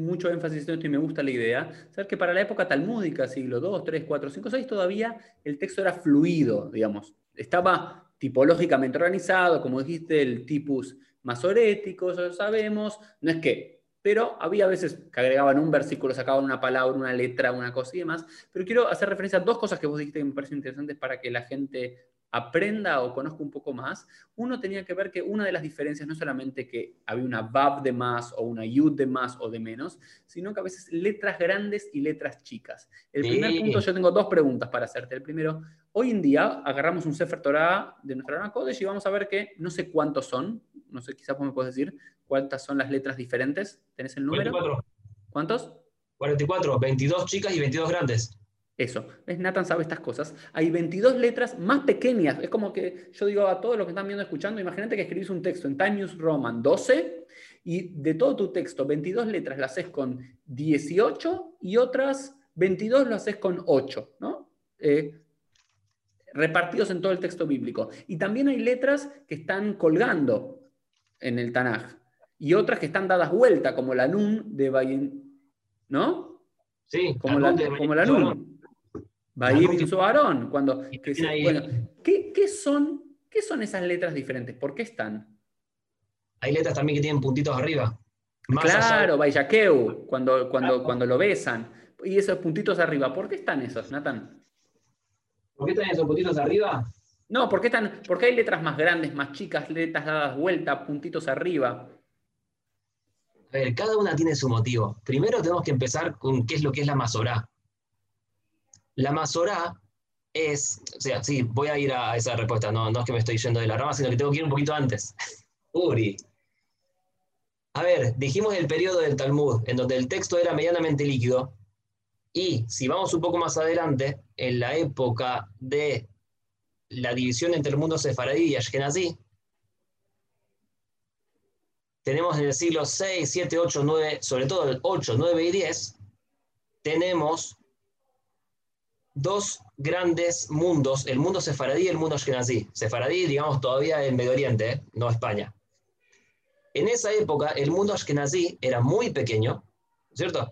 mucho énfasis en esto y me gusta la idea. Saber que para la época talmúdica, siglo 2, 3, 4, 5, 6, todavía el texto era fluido, digamos. Estaba tipológicamente organizado, como dijiste, el tipus masorético, eso lo sabemos. No es que pero había veces que agregaban un versículo, sacaban una palabra, una letra, una cosa y demás. Pero quiero hacer referencia a dos cosas que vos dijiste que me parecen interesantes para que la gente aprenda o conozca un poco más. Uno tenía que ver que una de las diferencias no solamente que había una Bab de más o una Yud de más o de menos, sino que a veces letras grandes y letras chicas. El primer punto, yo tengo dos preguntas para hacerte. El primero, hoy en día agarramos un Sefer Torah de nuestra Rana Kodesh y vamos a ver que no sé cuántos son, no sé, quizás vos me puedes decir cuántas son las letras diferentes. ¿Tenés el número? 44. ¿Cuántos? 44, 22 chicas y 22 grandes. Eso, es Nathan sabe estas cosas. Hay 22 letras más pequeñas. Es como que yo digo a todos los que están viendo, escuchando, imagínate que escribís un texto en Times Roman 12 y de todo tu texto, 22 letras las haces con 18 y otras 22 lo haces con 8, ¿no? Eh, repartidos en todo el texto bíblico. Y también hay letras que están colgando en el Tanaj y otras que están dadas vuelta, como la Nun de Bayin, ¿no? Sí, como la, como la Nun. Su Aarón. Cuando, ¿qué, son, ¿Qué son esas letras diferentes? ¿Por qué están? Hay letras también que tienen puntitos arriba. claro, Bayakeu, cuando, cuando, cuando lo besan. Y esos puntitos arriba, ¿por qué están esos, Nathan? ¿Por qué están esos puntitos arriba? No, ¿por qué, están, porque hay letras más grandes, más chicas, letras dadas vuelta, puntitos arriba? A ver, cada una tiene su motivo. Primero tenemos que empezar con qué es lo que es la Masorá. La Masorá es, o sea, sí, voy a ir a esa respuesta, no, no es que me estoy yendo de la rama, sino que tengo que ir un poquito antes. Uri. A ver, dijimos el periodo del Talmud, en donde el texto era medianamente líquido, y si vamos un poco más adelante, en la época de la división entre el mundo sefaradí y ashkenazí, tenemos en el siglo 6, 7, 8, 9, sobre todo el 8, 9 y 10, tenemos dos grandes mundos, el mundo sefaradí y el mundo ashkenazí. Sefaradí, digamos, todavía en Medio Oriente, ¿eh? no España. En esa época, el mundo ashkenazí era muy pequeño, ¿cierto?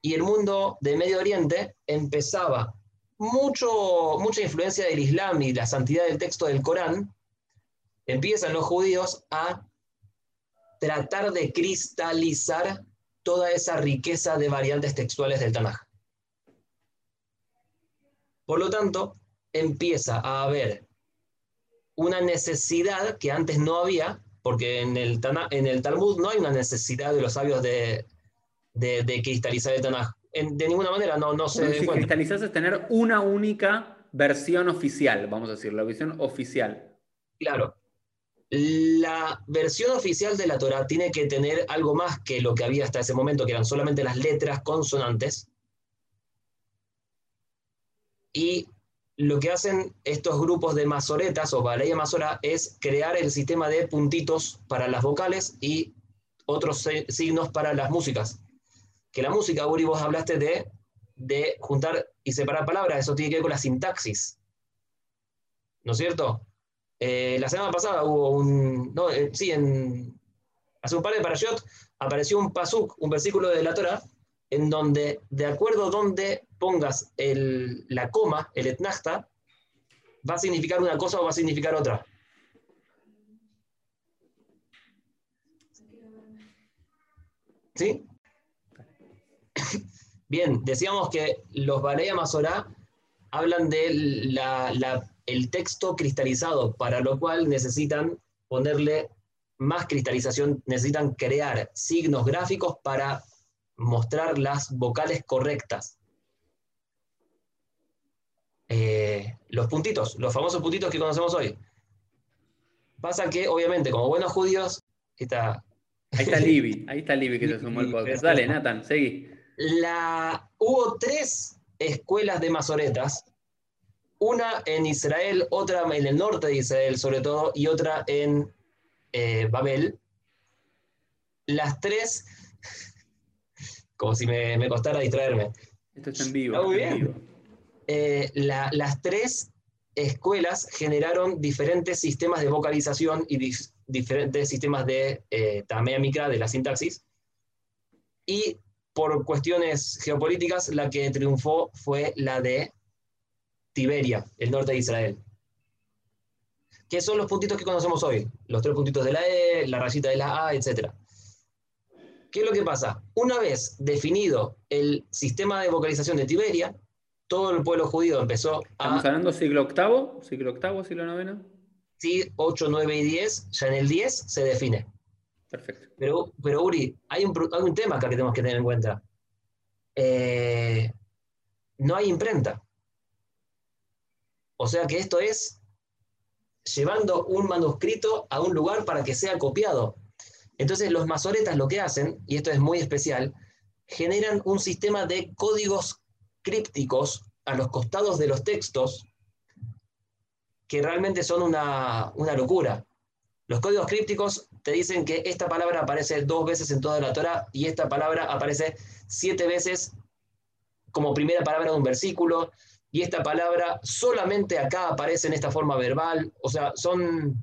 Y el mundo de Medio Oriente empezaba mucho, mucha influencia del Islam y la santidad del texto del Corán, empiezan los judíos a tratar de cristalizar toda esa riqueza de variantes textuales del Tanaj. Por lo tanto, empieza a haber una necesidad que antes no había, porque en el, en el Talmud no hay una necesidad de los sabios de, cristalizar el Tanaj. de ninguna manera, no, no se. Si cristalizas es tener una única versión oficial, vamos a decir, la versión oficial. Claro, la versión oficial de la Torah tiene que tener algo más que lo que había hasta ese momento, que eran solamente las letras consonantes. Y lo que hacen estos grupos de masoretas o Baleya Masora es crear el sistema de puntitos para las vocales y otros signos para las músicas. Que la música, Uri, vos hablaste de, de juntar y separar palabras, eso tiene que ver con la sintaxis. ¿No es cierto? Eh, la semana pasada hubo un. No, eh, sí, en, hace un par de parashot apareció un pasuk, un versículo de la Torah, en donde, de acuerdo a donde pongas la coma, el etnachta, va a significar una cosa o va a significar otra. ¿Sí? Bien, decíamos que los Balea Masorá hablan de la, la el texto cristalizado, para lo cual necesitan ponerle más cristalización, necesitan crear signos gráficos para mostrar las vocales correctas. Eh, los puntitos, los famosos puntitos que conocemos hoy. Pasa que, obviamente, como buenos judíos, está... Ahí está Libby, ahí está Libby que se sumó al podcast. Dale, Nathan, seguí. La, hubo tres escuelas de masoretas una en Israel, otra en el norte de Israel sobre todo, y otra en eh, Babel, las tres, como si me, costara distraerme. Esto está en vivo. Eh, las tres escuelas generaron diferentes sistemas de vocalización y diferentes sistemas de eh, tamea micra, de la sintaxis. Y por cuestiones geopolíticas, la que triunfó fue la de Tiberia, el norte de Israel. Que son los puntitos que conocemos hoy, los tres puntitos de la E, la rayita de la A, etc. ¿Qué es lo que pasa? Una vez definido el sistema de vocalización de Tiberia, todo el pueblo judío empezó a... ¿Estamos hablando siglo VIII? ¿Siglo VIII, siglo IX? Sí, 8, 9 y 10, ya en el 10 se define. Perfecto. Pero, pero Uri, hay un, hay un tema acá que tenemos que tener en cuenta. Eh, no hay imprenta. O sea que esto es llevando un manuscrito a un lugar para que sea copiado. Entonces los masoretas lo que hacen, y esto es muy especial, generan un sistema de códigos crípticos a los costados de los textos que realmente son una, locura. Los códigos crípticos te dicen que esta palabra aparece dos veces en toda la Torah y esta palabra aparece siete veces como primera palabra de un versículo y esta palabra solamente acá aparece en esta forma verbal. O sea, son,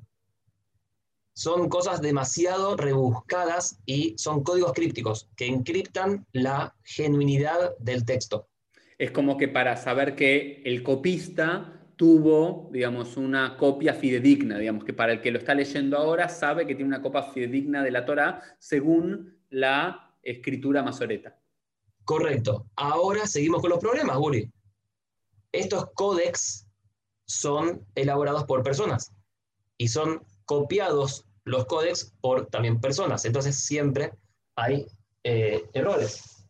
son cosas demasiado rebuscadas y son códigos crípticos que encriptan la genuinidad del texto. Es como que para saber que el copista tuvo, digamos, una copia fidedigna, digamos, que para el que lo está leyendo ahora sabe que tiene una copia fidedigna de la Torah según la escritura masoreta. Correcto. Ahora seguimos con los problemas, Guri. Estos códex son elaborados por personas y son copiados los códex por también personas. Entonces siempre hay eh, errores.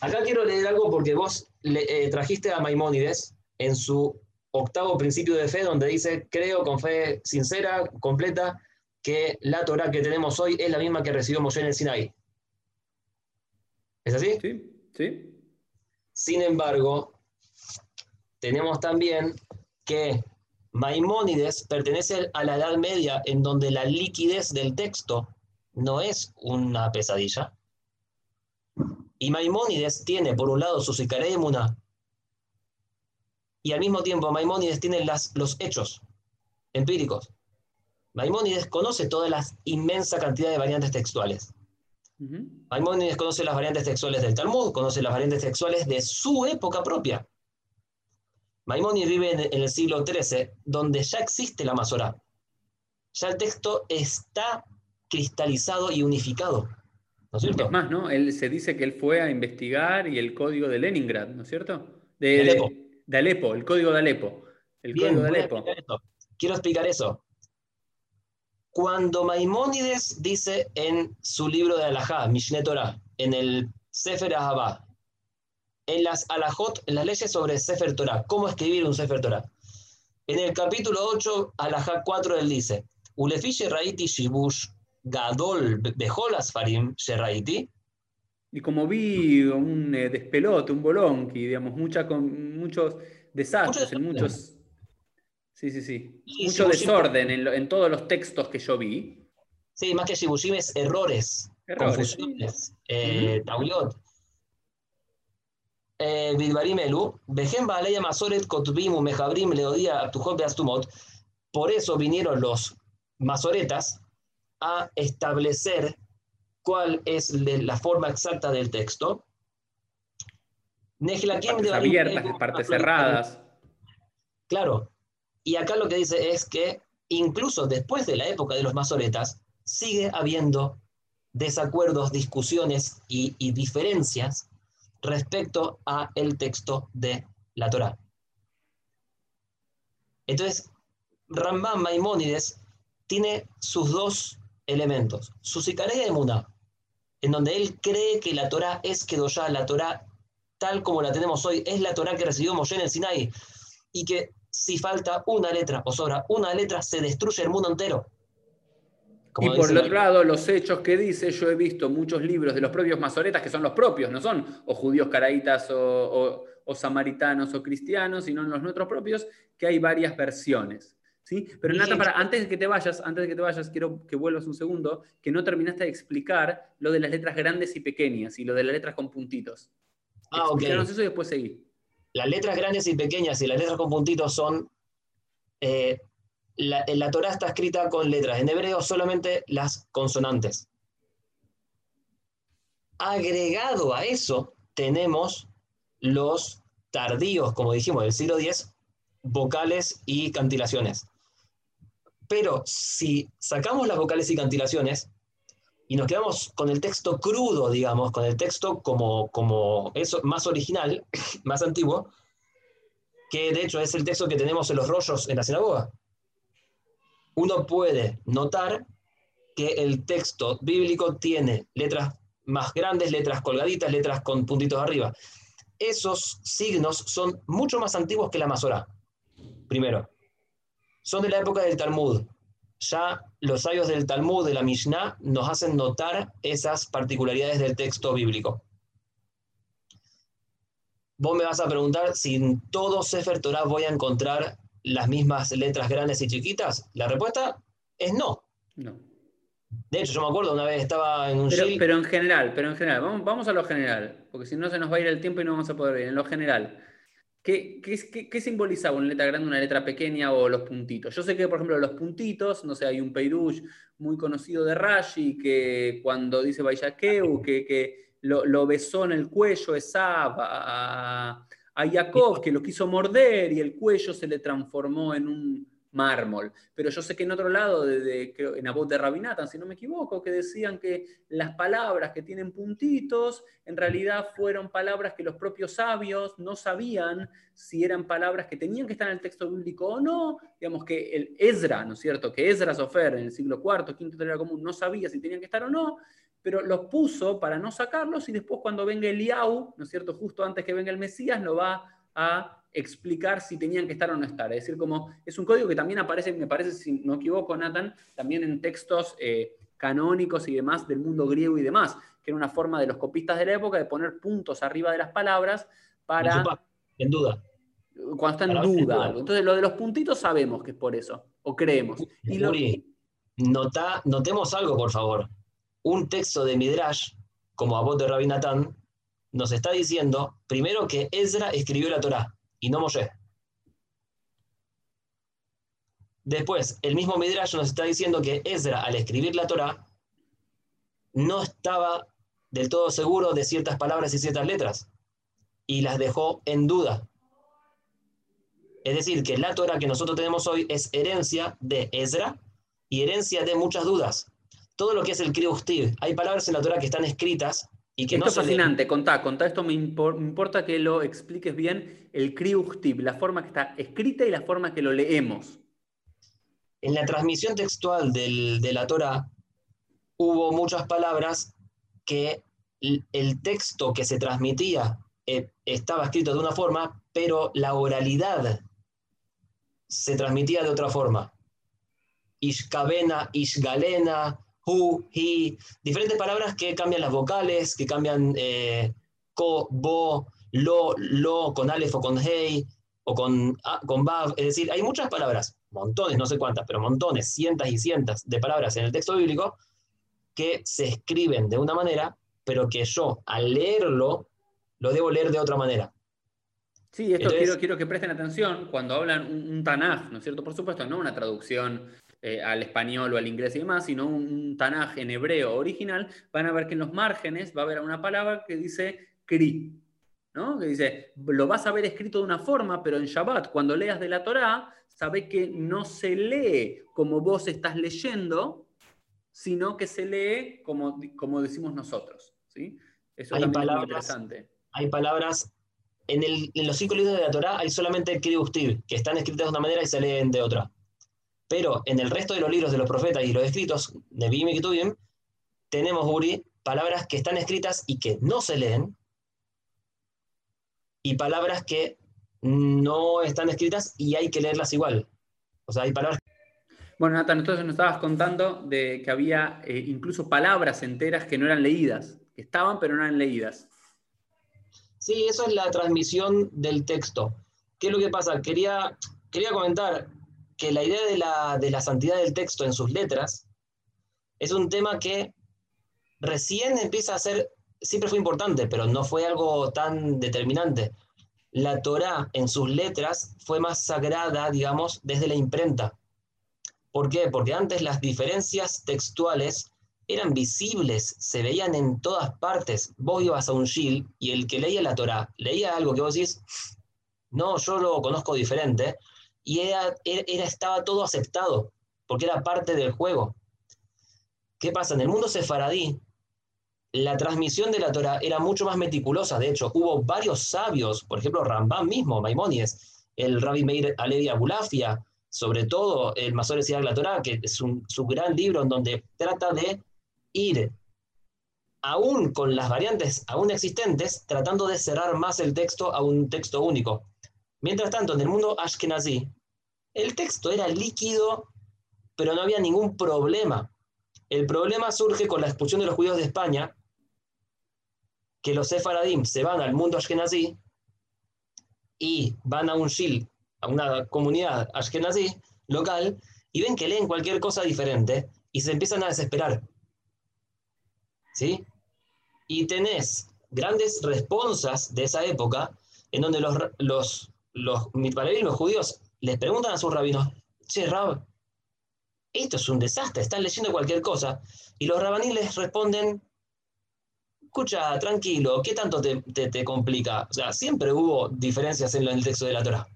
Acá quiero leer algo porque vos le, eh, trajiste a Maimónides en su octavo principio de fe, donde dice, creo con fe sincera, completa, que la Torah que tenemos hoy es la misma que recibió Moshe en el Sinaí. ¿Es así? Sí, sí. Sin embargo, tenemos también que Maimónides pertenece a la Edad Media en donde la liquidez del texto no es una pesadilla, y Maimónides tiene, por un lado, su Sicaré y al mismo tiempo Maimónides tiene las, los hechos empíricos. Maimónides conoce toda la inmensa cantidad de variantes textuales. Maimónides conoce las variantes textuales del Talmud, conoce las variantes textuales de su época propia. Maimónides vive en, el siglo XIII, donde ya existe la Masorá. Ya el texto está cristalizado y unificado. ¿No es cierto? Es más, ¿no? Él se dice que él fue a investigar y el código de Leningrad, ¿no es cierto? De, Alepo. De, Alepo, el código de Alepo. El código de Alepo. Quiero explicar eso. Cuando Maimónides dice en su libro de Alajá, Mishneh Torah, en el Sefer Ahabá, en las Alajot, en las leyes sobre Sefer Torah, cómo escribir un Sefer Torah. En el capítulo 8, Alajá 4, él dice, Ulefiche Raiti Shibush Gadol Bejolas Farim Sheraiti. Y como vi un eh, despelote, un bolonqui, digamos, mucha, con, muchos desastres, en muchos. Sí, sí, sí. Mucho desorden en, todos los textos que yo vi. Sí, más que Shibushim es errores, errores confusiones, eh, tauliot. Eh, Bilbarimelu, Bejem Baleya Masoret Kotbimu Mejabrim Leodía Abtujot Beastumot. Por eso vinieron los masoretas a establecer cuál es la forma exacta del texto. Partes abiertas, partes cerradas. Claro. Y acá lo que dice es que incluso después de la época de los masoretas, sigue habiendo desacuerdos, discusiones y, y diferencias respecto a el texto de la Torá. Entonces, Rambam Maimónides tiene sus dos elementos. Su sicarea de Muna, en donde él cree que la Torah es ya la Torah tal como la tenemos hoy, es la Torah que recibió Moshe en el Sinai, y que si falta una letra o sobra una letra, se destruye el mundo entero. y por el otro lado, los hechos que dice, yo he visto muchos libros de los propios masoretas, que son los propios, no son o judíos caraítas o, o samaritanos o cristianos, sino los nuestros propios, que hay varias versiones ¿Sí? Pero para, antes de que te vayas, antes de que te vayas, quiero que vuelvas un segundo, que no terminaste de explicar lo de las letras grandes y pequeñas y lo de las letras con puntitos. Ah, ok. eso y después seguí. Las letras grandes y pequeñas y las letras con puntitos son. Eh, la, la Torah está escrita con letras. En hebreo solamente las consonantes. Agregado a eso, tenemos los tardíos, como dijimos, del siglo X, vocales y cantilaciones. Pero si sacamos las vocales y cantilaciones y nos quedamos con el texto crudo, digamos, con el texto como, como eso, más original, más antiguo, que de hecho es el texto que tenemos en los rollos en la sinagoga, uno puede notar que el texto bíblico tiene letras más grandes, letras colgaditas, letras con puntitos arriba. Esos signos son mucho más antiguos que la Masorá. Primero, son de la época del Talmud. Ya los sabios del Talmud, de la Mishnah, nos hacen notar esas particularidades del texto bíblico. Vos me vas a preguntar si en todo Sefer Torah voy a encontrar las mismas letras grandes y chiquitas. La respuesta es no. No. De hecho, yo me acuerdo una vez estaba en un Pero, pero en general, pero en general, vamos, vamos, a lo general, porque si no se nos va a ir el tiempo y no vamos a poder ver. En lo general, ¿Qué, qué, simbolizaba una letra grande, una letra pequeña o los puntitos? Yo sé que, por ejemplo, los puntitos, no sé, hay un Peirush muy conocido de Rashi que cuando dice Bayakeu, que, que lo, besó en el cuello Esab a, a Jacob, que lo quiso morder y el cuello se le transformó en un mármol. Pero yo sé que en otro lado, de, en Abot de Rabinatan, si no me equivoco, que decían que las palabras que tienen puntitos, en realidad fueron palabras que los propios sabios no sabían si eran palabras que tenían que estar en el texto bíblico o no. Digamos que el Ezra, ¿no es cierto? Que Ezra Sofer en el siglo IV, V era común, no sabía si tenían que estar o no, pero los puso para no sacarlos y después cuando venga Eliau, ¿no es cierto? Justo antes que venga el Mesías, lo va a explicar si tenían que estar o no estar. Es decir, como es un código que también aparece, me parece, si no me equivoco, Nathan, también en textos eh, canónicos y demás del mundo griego y demás, que era una forma de los copistas de la época de poner puntos arriba de las palabras para... En duda. Cuando está en duda, Entonces, lo de los puntitos sabemos que es por eso, o creemos. Y nota, notemos algo, por favor. Un texto de Midrash, como Abot de Rabinatán, nos está diciendo, primero, que Ezra escribió la Torá y no Moshe. Después, el mismo Midrash nos está diciendo que Ezra, al escribir la Torah, no estaba del todo seguro de ciertas palabras y ciertas letras, y las dejó en duda. Es decir, que la Torah que nosotros tenemos hoy es herencia de Ezra y herencia de muchas dudas. Todo lo que es el Kriustiv, hay palabras en la Torah que están escritas esto es fascinante, contá, contá esto, me, importa que lo expliques bien, el kriuchtib, la forma que está escrita y la forma que lo leemos. En la transmisión textual de la Torah hubo muchas palabras que el texto que se transmitía eh, estaba escrito de una forma, pero la oralidad se transmitía de otra forma. Ishkabena, Ishgalena, he, diferentes palabras que cambian las vocales, que cambian eh, ko, bo, lo, lo, con alef o con hey, o con, con bav. Es decir, hay muchas palabras, montones, no sé cuántas, pero montones, cientos y cientos de palabras en el texto bíblico que se escriben de una manera, pero que yo al leerlo lo debo leer de otra manera. Sí, esto quiero, quiero que presten atención cuando hablan un, un Tanaj, ¿no es cierto? Por supuesto, no una traducción eh, al español o al inglés y demás, sino un, tanaje en hebreo original, van a ver que en los márgenes va a haber una palabra que dice kri, ¿no? que dice, lo vas a ver escrito de una forma, pero en Shabbat, cuando leas de la Torá, sabe que no se lee como vos estás leyendo, sino que se lee como, como decimos nosotros. ¿sí? Eso hay palabras, es muy interesante. Hay palabras, en, en, los cinco libros de la Torá hay solamente Kri que están escritas de una manera y se leen de otra. Pero en el resto de los libros de los profetas y los escritos de Bim y Ketubim, tenemos, Uri, palabras que están escritas y que no se leen, y palabras que no están escritas y hay que leerlas igual. O sea, hay palabras. Bueno, Nathan, entonces nos estabas contando de que había eh, incluso palabras enteras que no eran leídas, que estaban pero no eran leídas. Sí, eso es la transmisión del texto. ¿Qué es lo que pasa? Quería, quería comentar, que la idea de la, de la santidad del texto en sus letras es un tema que recién empieza a ser, siempre fue importante, pero no fue algo tan determinante. La Torá en sus letras fue más sagrada, digamos, desde la imprenta. ¿Por qué? Porque antes las diferencias textuales eran visibles, se veían en todas partes. Vos ibas a un shil y el que leía la Torá leía algo que vos decís, no, yo lo conozco diferente, y era, estaba todo aceptado, porque era parte del juego. ¿Qué pasa? En el mundo sefaradí, la transmisión de la Torah era mucho más meticulosa. De hecho, hubo varios sabios, por ejemplo, Rambam mismo, Maimónides, el Rabbi Meir Alevi Abulafia, sobre todo el Masore Sidag la Torah, que es un, su gran libro en donde trata de ir, aún con las variantes aún existentes, tratando de cerrar más el texto a un texto único. Mientras tanto, en el mundo Ashkenazi, el texto era líquido, pero no había ningún problema. El problema surge con la expulsión de los judíos de España, que los sefaradim se van al mundo ashkenazí y van a un shil, a una comunidad ashkenazí local, y ven que leen cualquier cosa diferente y se empiezan a desesperar. ¿Sí? Y tenés grandes responsas de esa época en donde los, los, los, los judíos les preguntan a sus rabinos, che, Rab, esto es un desastre, están leyendo cualquier cosa. Y los rabaníes les responden, escucha, tranquilo, ¿qué tanto te, complica? O sea, siempre hubo diferencias en el texto de la Torah.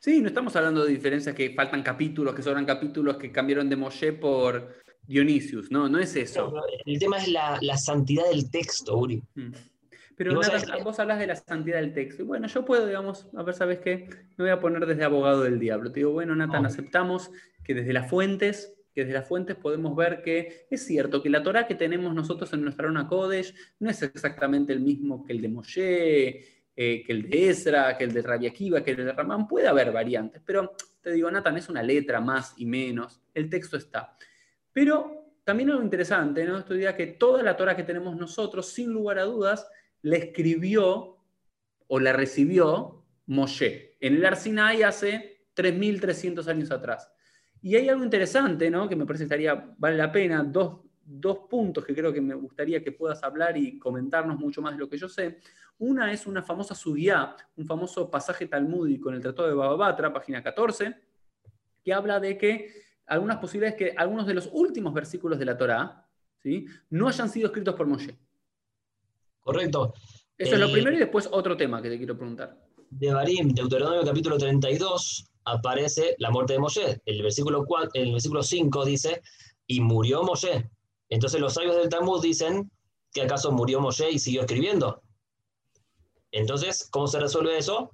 Sí, no estamos hablando de diferencias que faltan capítulos, que sobran capítulos que cambiaron de Moshe por Dionisius, no, no es eso. el tema es la, santidad del texto, Uri. Mm. Pero vos, vos, hablas de la santidad del texto. Y bueno, yo puedo, digamos, a ver, ¿sabes qué? Me voy a poner desde abogado del diablo. Te digo, bueno, Nathan, aceptamos que desde las fuentes, que desde las fuentes podemos ver que es cierto que la Torah que tenemos nosotros en nuestra Arona Kodesh no es exactamente el mismo que el de Moshe, eh, que el de Ezra, que el de Rabbi Akiva, que el de Ramán. Puede haber variantes, pero te digo, Nathan, es una letra más y menos. El texto está. Pero también algo interesante, ¿no? Esto que toda la Torah que tenemos nosotros, sin lugar a dudas, le escribió o la recibió Moshe en el Arsinai hace 3.300 años atrás. Y hay algo interesante, ¿no? que me parece que estaría, vale la pena, dos, puntos que creo que me gustaría que puedas hablar y comentarnos mucho más de lo que yo sé. Una es una famosa subiá, un famoso pasaje talmúdico en el Tratado de Bababatra, página 14, que habla de que algunas posibilidades que algunos de los últimos versículos de la Torá ¿sí? no hayan sido escritos por Moshe. Correcto. Eso es lo primero y después otro tema que te quiero preguntar. De Barim, Deuteronomio capítulo 32, aparece la muerte de Moshe. El versículo, 4, el versículo 5 dice, y murió Moshe. Entonces los sabios del Talmud dicen que acaso murió Moshe y siguió escribiendo. Entonces, ¿cómo se resuelve eso?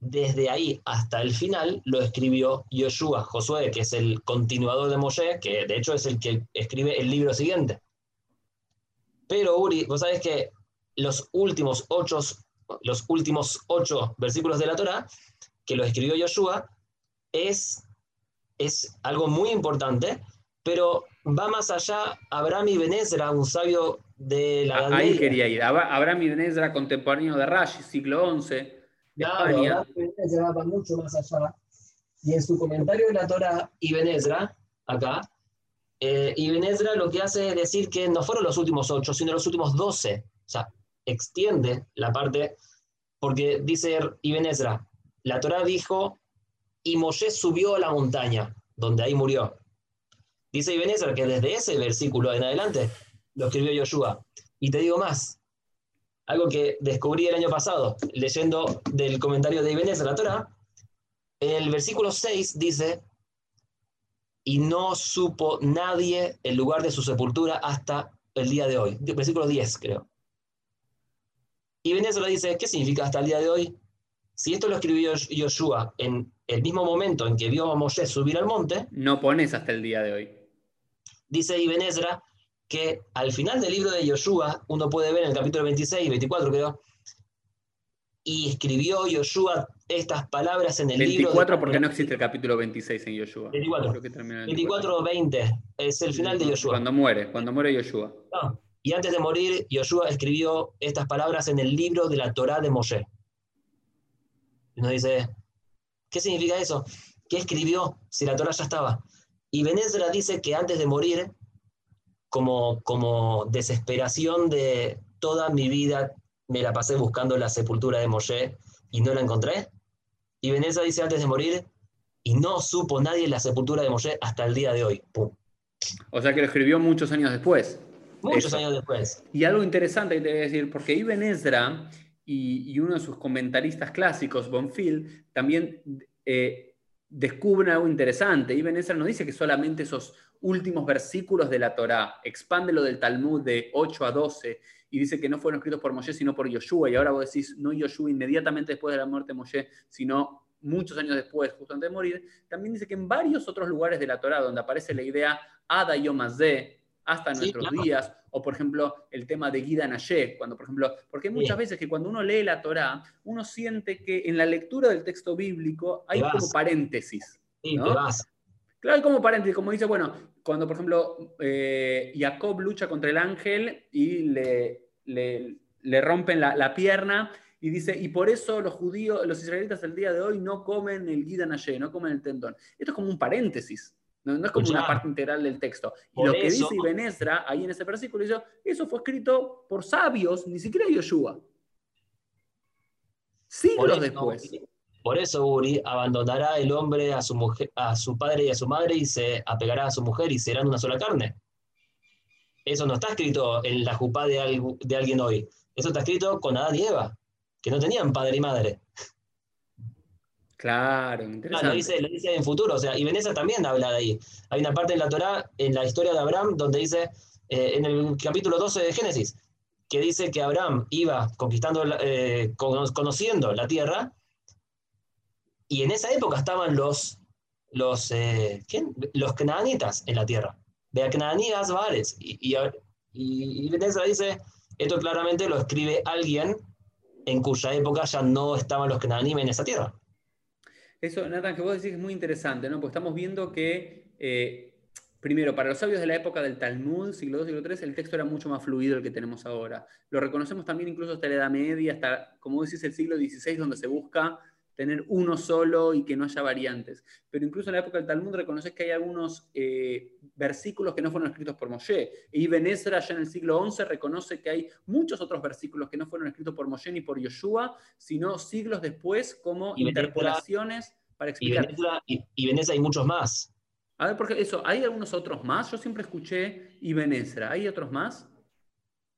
Desde ahí hasta el final lo escribió Yoshua, Josué, que es el continuador de Moshe, que de hecho es el que escribe el libro siguiente. Pero Uri, vos sabés que los últimos ocho, los últimos ocho versículos de la Torah, que lo escribió Yoshua, es, es algo muy importante, pero va más allá. Abraham y Benezra, un sabio de la ah, Ahí quería ir. Abraham y Benezra, contemporáneo de Rashi, siglo XI. Claro, Abraham y Benezra va mucho más allá. Y en su comentario de la Torah y Benezra, acá, eh, y Benezra lo que hace es decir que no fueron los últimos ocho, sino los últimos doce. O sea, extiende la parte, porque dice Ibn Ezra, la Torah dijo, y Moshe subió a la montaña, donde ahí murió. Dice Ibn Ezra que desde ese versículo en adelante lo escribió Yoshua. Y te digo más, algo que descubrí el año pasado, leyendo del comentario de Ibn Ezra, la Torah, en el versículo 6 dice, y no supo nadie el lugar de su sepultura hasta el día de hoy. Versículo 10, creo. Y Venezuela dice, ¿qué significa hasta el día de hoy? Si esto lo escribió Yoshua en el mismo momento en que vio a Moshe subir al monte, no pones hasta el día de hoy. Dice Ibn que al final del libro de Yoshua, uno puede ver en el capítulo 26, 24 creo, y escribió Yoshua estas palabras en el libro. 24 porque no existe el capítulo 26 en Yoshua. 24. 24 20 es el final de Yoshua. Cuando muere, cuando muere Yoshua. No, y antes de morir, Yoshua escribió estas palabras en el libro de la Torá de Moshe. Y nos dice, ¿qué significa eso? ¿qué escribió si la Torah ya estaba? Y Benezra dice que antes de morir, como, como desesperación de toda mi vida, me la pasé buscando la sepultura de Moshe y no la encontré. Y Benezra dice antes de morir, y no supo nadie la sepultura de Moshe hasta el día de hoy. O sea que lo escribió muchos años después. Muchos años después. Y algo interesante que te voy a decir, porque Ibn Ezra y, uno de sus comentaristas clásicos, Bonfil, también eh, descubren algo interesante. Ibn Ezra no dice que solamente esos últimos versículos de la Torá, expande lo del Talmud de 8 a 12 y dice que no fueron escritos por Moshe, sino por Yoshua. Y ahora vos decís, no Yoshua inmediatamente después de la muerte de Moshe, sino muchos años después, justo antes de morir. También dice que en varios otros lugares de la Torá, donde aparece la idea Ada Yomazé, hasta nuestros días, o por ejemplo el tema de Guida Nayé, cuando por ejemplo, porque hay muchas veces que cuando uno lee la Torá, uno siente que en la lectura del texto bíblico hay como paréntesis. Claro, hay como paréntesis, como dice, bueno, cuando por ejemplo eh, Jacob lucha contra el ángel y le, le, rompen la, pierna, y dice, y por eso los judíos, los israelitas el día de hoy no comen el Guida Nayé, no comen el tendón. Esto es como un paréntesis. No, es como una parte integral del texto. Y lo que dice Ibn ahí en ese versículo, dice, eso fue escrito por sabios, ni siquiera Yoshua. Siglos después. Por eso Uri abandonará el hombre a su, mujer, a su padre y a su madre y se apegará a su mujer y serán una sola carne. Eso no está escrito en la jupá de, de alguien hoy. Eso está escrito con Adán y Eva, que no tenían padre y madre. Claro, interesante. lo, dice, lo dice en futuro, o sea, y Venecia también habla de ahí. Hay una parte en la Torá, en la historia de Abraham, donde dice, eh, en el capítulo 12 de Génesis, que dice que Abraham iba conquistando, eh, conociendo la tierra, y en esa época estaban los, los, eh, ¿quién? los canaanitas en la tierra. De Canaanitas Bares. Y, y, y, dice, esto claramente lo escribe alguien en cuya época ya no estaban los canaanitas en esa tierra. Eso, Nathan, que vos decís es muy interesante, ¿no? Porque estamos viendo que, eh, primero, para los sabios de la época del Talmud, siglo II, siglo III, el texto era mucho más fluido el que tenemos ahora. Lo reconocemos también incluso hasta la Edad Media, hasta, como decís, el siglo XVI, donde se busca tener uno solo y que no haya variantes. Pero incluso en la época del Talmud reconoces que hay algunos eh, versículos que no fueron escritos por Moshe. Y Ibn Ezra ya en el siglo XI reconoce que hay muchos otros versículos que no fueron escritos por Moshe ni por Yoshua, sino siglos después como interpolaciones para explicar. Y, y hay muchos más. A ver, porque eso, ¿hay algunos otros más? Yo siempre escuché Ibn Ezra. ¿Hay otros más?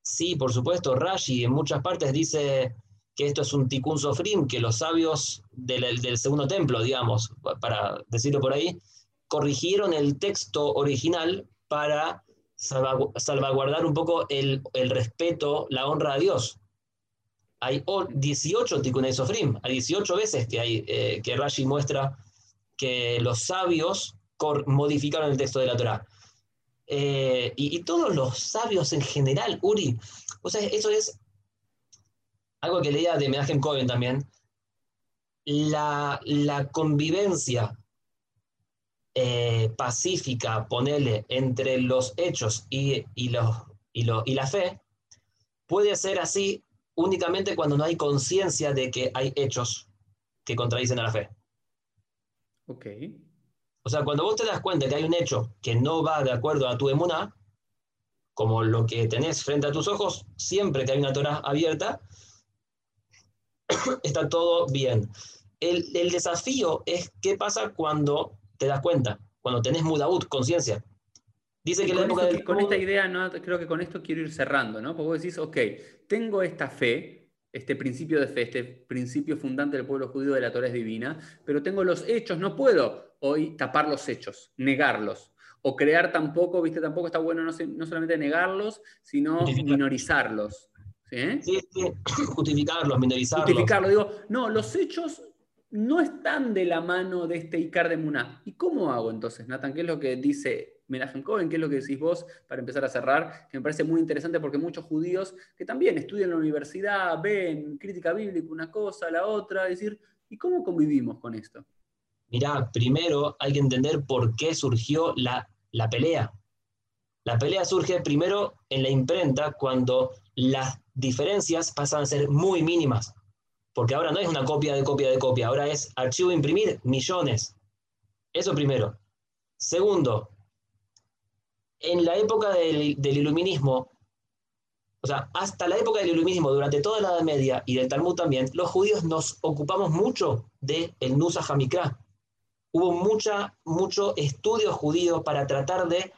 Sí, por supuesto. Rashi en muchas partes dice que esto es un tikkun sofrim, que los sabios del, del, segundo templo, digamos, para decirlo por ahí, corrigieron el texto original para salvaguardar un poco el, el respeto, la honra a Dios. Hay 18 tikkunei sofrim, hay 18 veces que, hay, eh, que Rashi muestra que los sabios modificaron el texto de la Torah. Eh, y, y, todos los sabios en general, Uri, o sea, eso es algo que leía de Menachem Cohen también, la, convivencia eh, pacífica, ponele, entre los hechos y, los, y, y la fe, puede ser así únicamente cuando no hay conciencia de que hay hechos que contradicen a la fe. Ok. O sea, cuando vos te das cuenta que hay un hecho que no va de acuerdo a tu emuná, como lo que tenés frente a tus ojos, siempre que hay una Torah abierta, está todo bien. El, desafío es qué pasa cuando te das cuenta, cuando tenés mudaut, conciencia. Dice que, con, esta idea, no, creo que con esto quiero ir cerrando, ¿no? Porque vos decís, ok, tengo esta fe, este principio de fe, este principio fundante del pueblo judío de la Torah es divina, pero tengo los hechos, no puedo hoy tapar los hechos, negarlos. O crear tampoco, viste, tampoco está bueno no, no solamente negarlos, sino minorizarlos. ¿Sí? Sí, justificarlos, minorizarlos. Justificarlo, digo, no, los hechos no están de la mano de este Icar de Muná. ¿Y cómo hago entonces, Nathan? ¿Qué es lo que dice Menachem Cohen? ¿Qué es lo que decís vos para empezar a cerrar? Que me parece muy interesante porque muchos judíos que también estudian en la universidad, ven crítica bíblica, una cosa, la otra, decir, ¿y cómo convivimos con esto? Mirá, primero hay que entender por qué surgió la, la pelea. La pelea surge primero en la imprenta cuando las diferencias pasan a ser muy mínimas, porque ahora no es una copia de copia de copia, ahora es archivo imprimir millones. Eso primero. Segundo, en la época del, iluminismo, o sea, hasta la época del iluminismo, durante toda la Edad Media y del Talmud también, los judíos nos ocupamos mucho del el Nusa Hamikra. Hubo mucha, mucho estudio judío para tratar de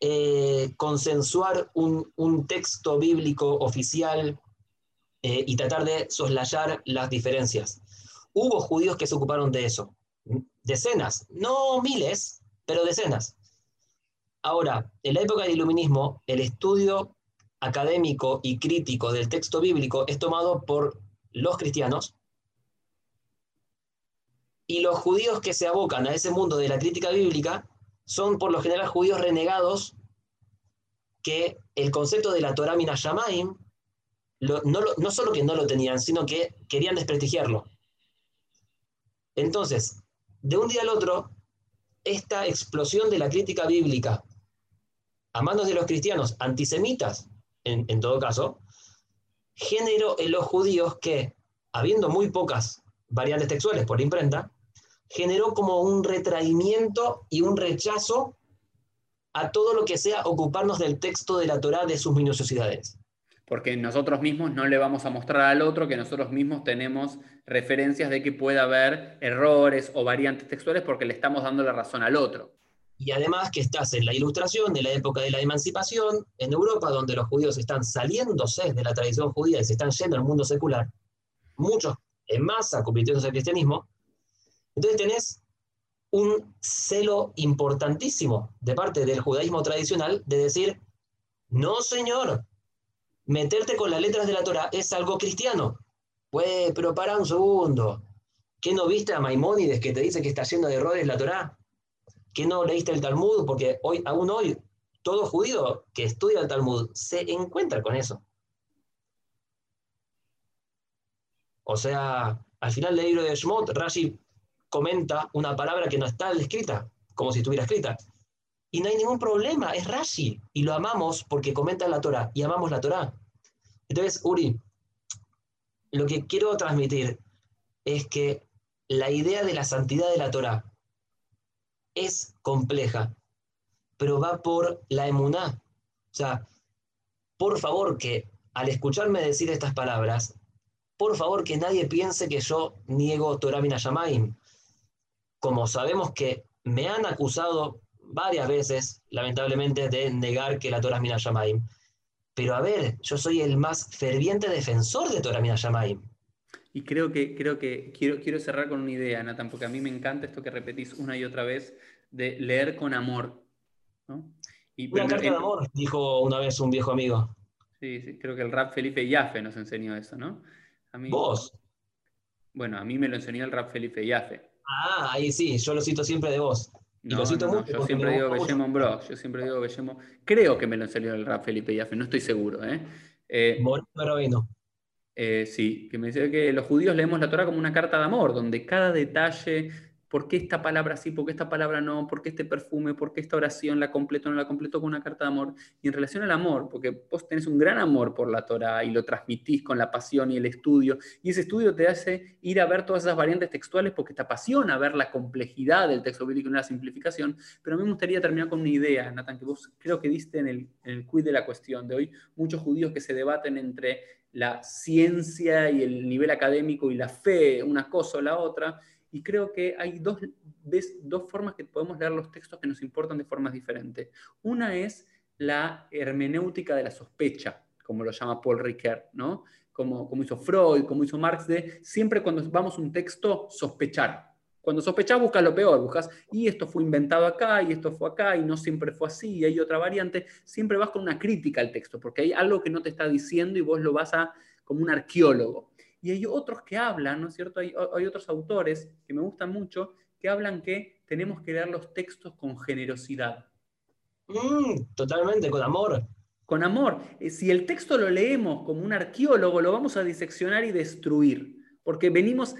eh, consensuar un, texto bíblico oficial eh, y tratar de soslayar las diferencias. Hubo judíos que se ocuparon de eso, decenas, no miles, pero decenas. Ahora, en la época del iluminismo, el estudio académico y crítico del texto bíblico es tomado por los cristianos y los judíos que se abocan a ese mundo de la crítica bíblica son por lo general judíos renegados que el concepto de la Torah Minashamaim no, no solo que no lo tenían, sino que querían desprestigiarlo. Entonces, de un día al otro, esta explosión de la crítica bíblica a manos de los cristianos antisemitas, en, todo caso, generó en los judíos que, habiendo muy pocas variantes textuales por imprenta, generó como un retraimiento y un rechazo a todo lo que sea ocuparnos del texto de la Torá de sus minuciosidades porque nosotros mismos no le vamos a mostrar al otro que nosotros mismos tenemos referencias de que pueda haber errores o variantes textuales porque le estamos dando la razón al otro. Y además que estás en la ilustración de la época de la emancipación en Europa, donde los judíos están saliéndose de la tradición judía y se están yendo al mundo secular, muchos en masa convirtiéndose al cristianismo, entonces tenés un celo importantísimo de parte del judaísmo tradicional de decir, no señor, meterte con las letras de la Torah es algo cristiano. Pues, pero para un segundo. ¿Qué no viste a Maimónides que te dice que está lleno de errores la Torah? ¿Qué no leíste el Talmud? Porque hoy, aún hoy, todo judío que estudia el Talmud se encuentra con eso. O sea, al final del libro de Shmot, Rashi comenta una palabra que no está escrita, como si estuviera escrita. Y no hay ningún problema, es Rashi. Y lo amamos porque comenta la Torah y amamos la Torah. Entonces, Uri, lo que quiero transmitir es que la idea de la santidad de la Torah es compleja, pero va por la emuná. O sea, por favor que al escucharme decir estas palabras, por favor que nadie piense que yo niego Torah Minayamaim. Como sabemos que me han acusado varias veces, lamentablemente, de negar que la Torah es Minayamaim. Pero a ver, yo soy el más ferviente defensor de Torah Minayamaim. Y creo que, creo que quiero, quiero cerrar con una idea, Nathan, porque a mí me encanta esto que repetís una y otra vez, de leer con amor. ¿no? Y, una carta de amor, dijo una vez un viejo amigo. Sí, sí, creo que el rap Felipe Yafe nos enseñó eso, ¿no? A mí, ¿Vos? Bueno, a mí me lo enseñó el rap Felipe Yafe. Ah, ahí sí, yo lo cito siempre de vos. No, yo siempre digo Bellemon Bros. Yo siempre digo Bellemon. Creo que me lo enseñó el rap Felipe Yafe, no estoy seguro. ¿eh? eh eh, sí, que me dice que los judíos leemos la Torah como una carta de amor, donde cada detalle ¿Por qué esta palabra sí? ¿Por qué esta palabra no? ¿Por qué este perfume? ¿Por qué esta oración la completo o no la completo con una carta de amor? Y en relación al amor, porque vos tenés un gran amor por la Torah y lo transmitís con la pasión y el estudio, y ese estudio te hace ir a ver todas esas variantes textuales porque te apasiona ver la complejidad del texto bíblico y una simplificación. Pero a mí me gustaría terminar con una idea, Nathan, que vos creo que diste en el, en el quiz de la cuestión de hoy, muchos judíos que se debaten entre la ciencia y el nivel académico y la fe, una cosa o la otra, y creo que hay dos, dos formas que podemos leer los textos que nos importan de formas diferentes. Una es la hermenéutica de la sospecha, como lo llama Paul Ricoeur, ¿no? Como, como hizo Freud, como hizo Marx, de siempre cuando vamos a un texto, sospechar. Cuando sospechas, buscas lo peor, buscas, y esto fue inventado acá, y esto fue acá, y no siempre fue así, y hay otra variante. Siempre vas con una crítica al texto, porque hay algo que no te está diciendo y vos lo vas a como un arqueólogo. Y hay otros que hablan, ¿no es cierto? Hay, otros autores que me gustan mucho que hablan que tenemos que leer los textos con generosidad. Mm, totalmente, con amor. Con amor. Eh, si el texto lo leemos como un arqueólogo, lo vamos a diseccionar y destruir. Porque venimos,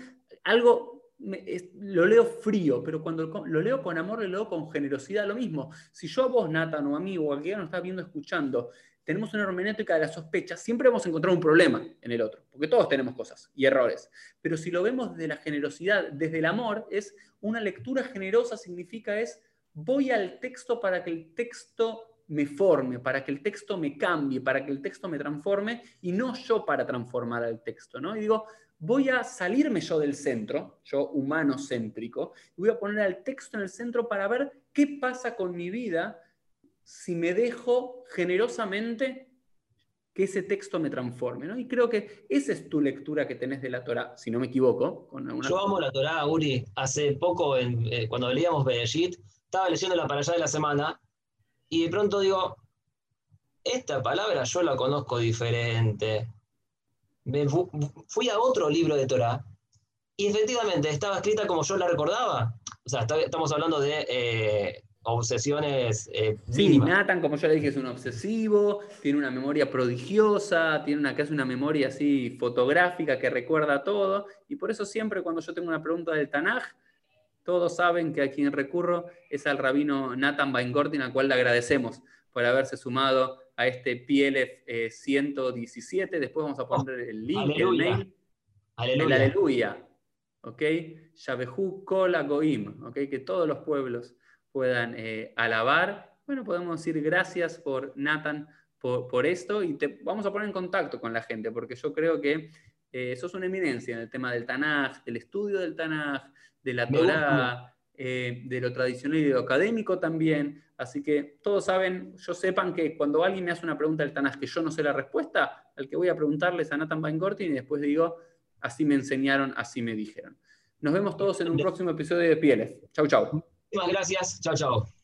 algo, lo leo frío, pero cuando lo leo con amor, lo leo con generosidad, lo mismo. Si yo a vos, Nathan, o a mí, o a quien nos está viendo, escuchando, tenemos una hermenéutica de la sospecha, siempre vamos a encontrar un problema en el otro, porque todos tenemos cosas y errores. Pero si lo vemos desde la generosidad, desde el amor, es una lectura generosa, significa es voy al texto para que el texto me forme, para que el texto me cambie, para que el texto me transforme y no yo para transformar al texto, ¿no? Y digo, voy a salirme yo del centro, yo humano céntrico, voy a poner al texto en el centro para ver qué pasa con mi vida si me dejo generosamente que ese texto me transforme. ¿no? Y creo que esa es tu lectura que tenés de la Torah, si no me equivoco. Con Yo amo la Torah, Uri. Hace poco, eh, cuando leíamos Bereshit, estaba leyendo la para allá de la semana y de pronto digo, esta palabra yo la conozco diferente. fui a otro libro de Torah y efectivamente estaba escrita como yo la recordaba. O sea, estamos hablando de eh, obsesiones. Eh, sí, Nathan, como yo le dije, es un obsesivo, tiene una memoria prodigiosa, tiene una, hace una memoria así fotográfica que recuerda todo. Y por eso siempre cuando yo tengo una pregunta del Tanaj, todos saben que a quien recurro es al rabino Nathan Weingortin, al cual le agradecemos por haberse sumado a este PLF 117. Eh, Después vamos a poner el link, el mail. Aleluya. El aleluya. ¿Ok? Yabehu Kola Goim. ¿Ok? Que todos los pueblos puedan eh, alabar. Bueno, podemos decir gracias por Nathan por, esto y te vamos a poner en contacto con la gente, porque yo creo que eh, sos una eminencia en el tema del Tanaj, del estudio del Tanaj, de la Torah, eh, de lo tradicional y de lo académico también. Así que todos saben, yo sepan que cuando alguien me hace una pregunta del Tanaj que yo no sé la respuesta, al que voy a preguntarle es a Nathan Weingortin y después digo, así me enseñaron, así me dijeron. Nos vemos todos en un próximo episodio de Pieles. Chau, chau. Muchas gracias. Chao, chao.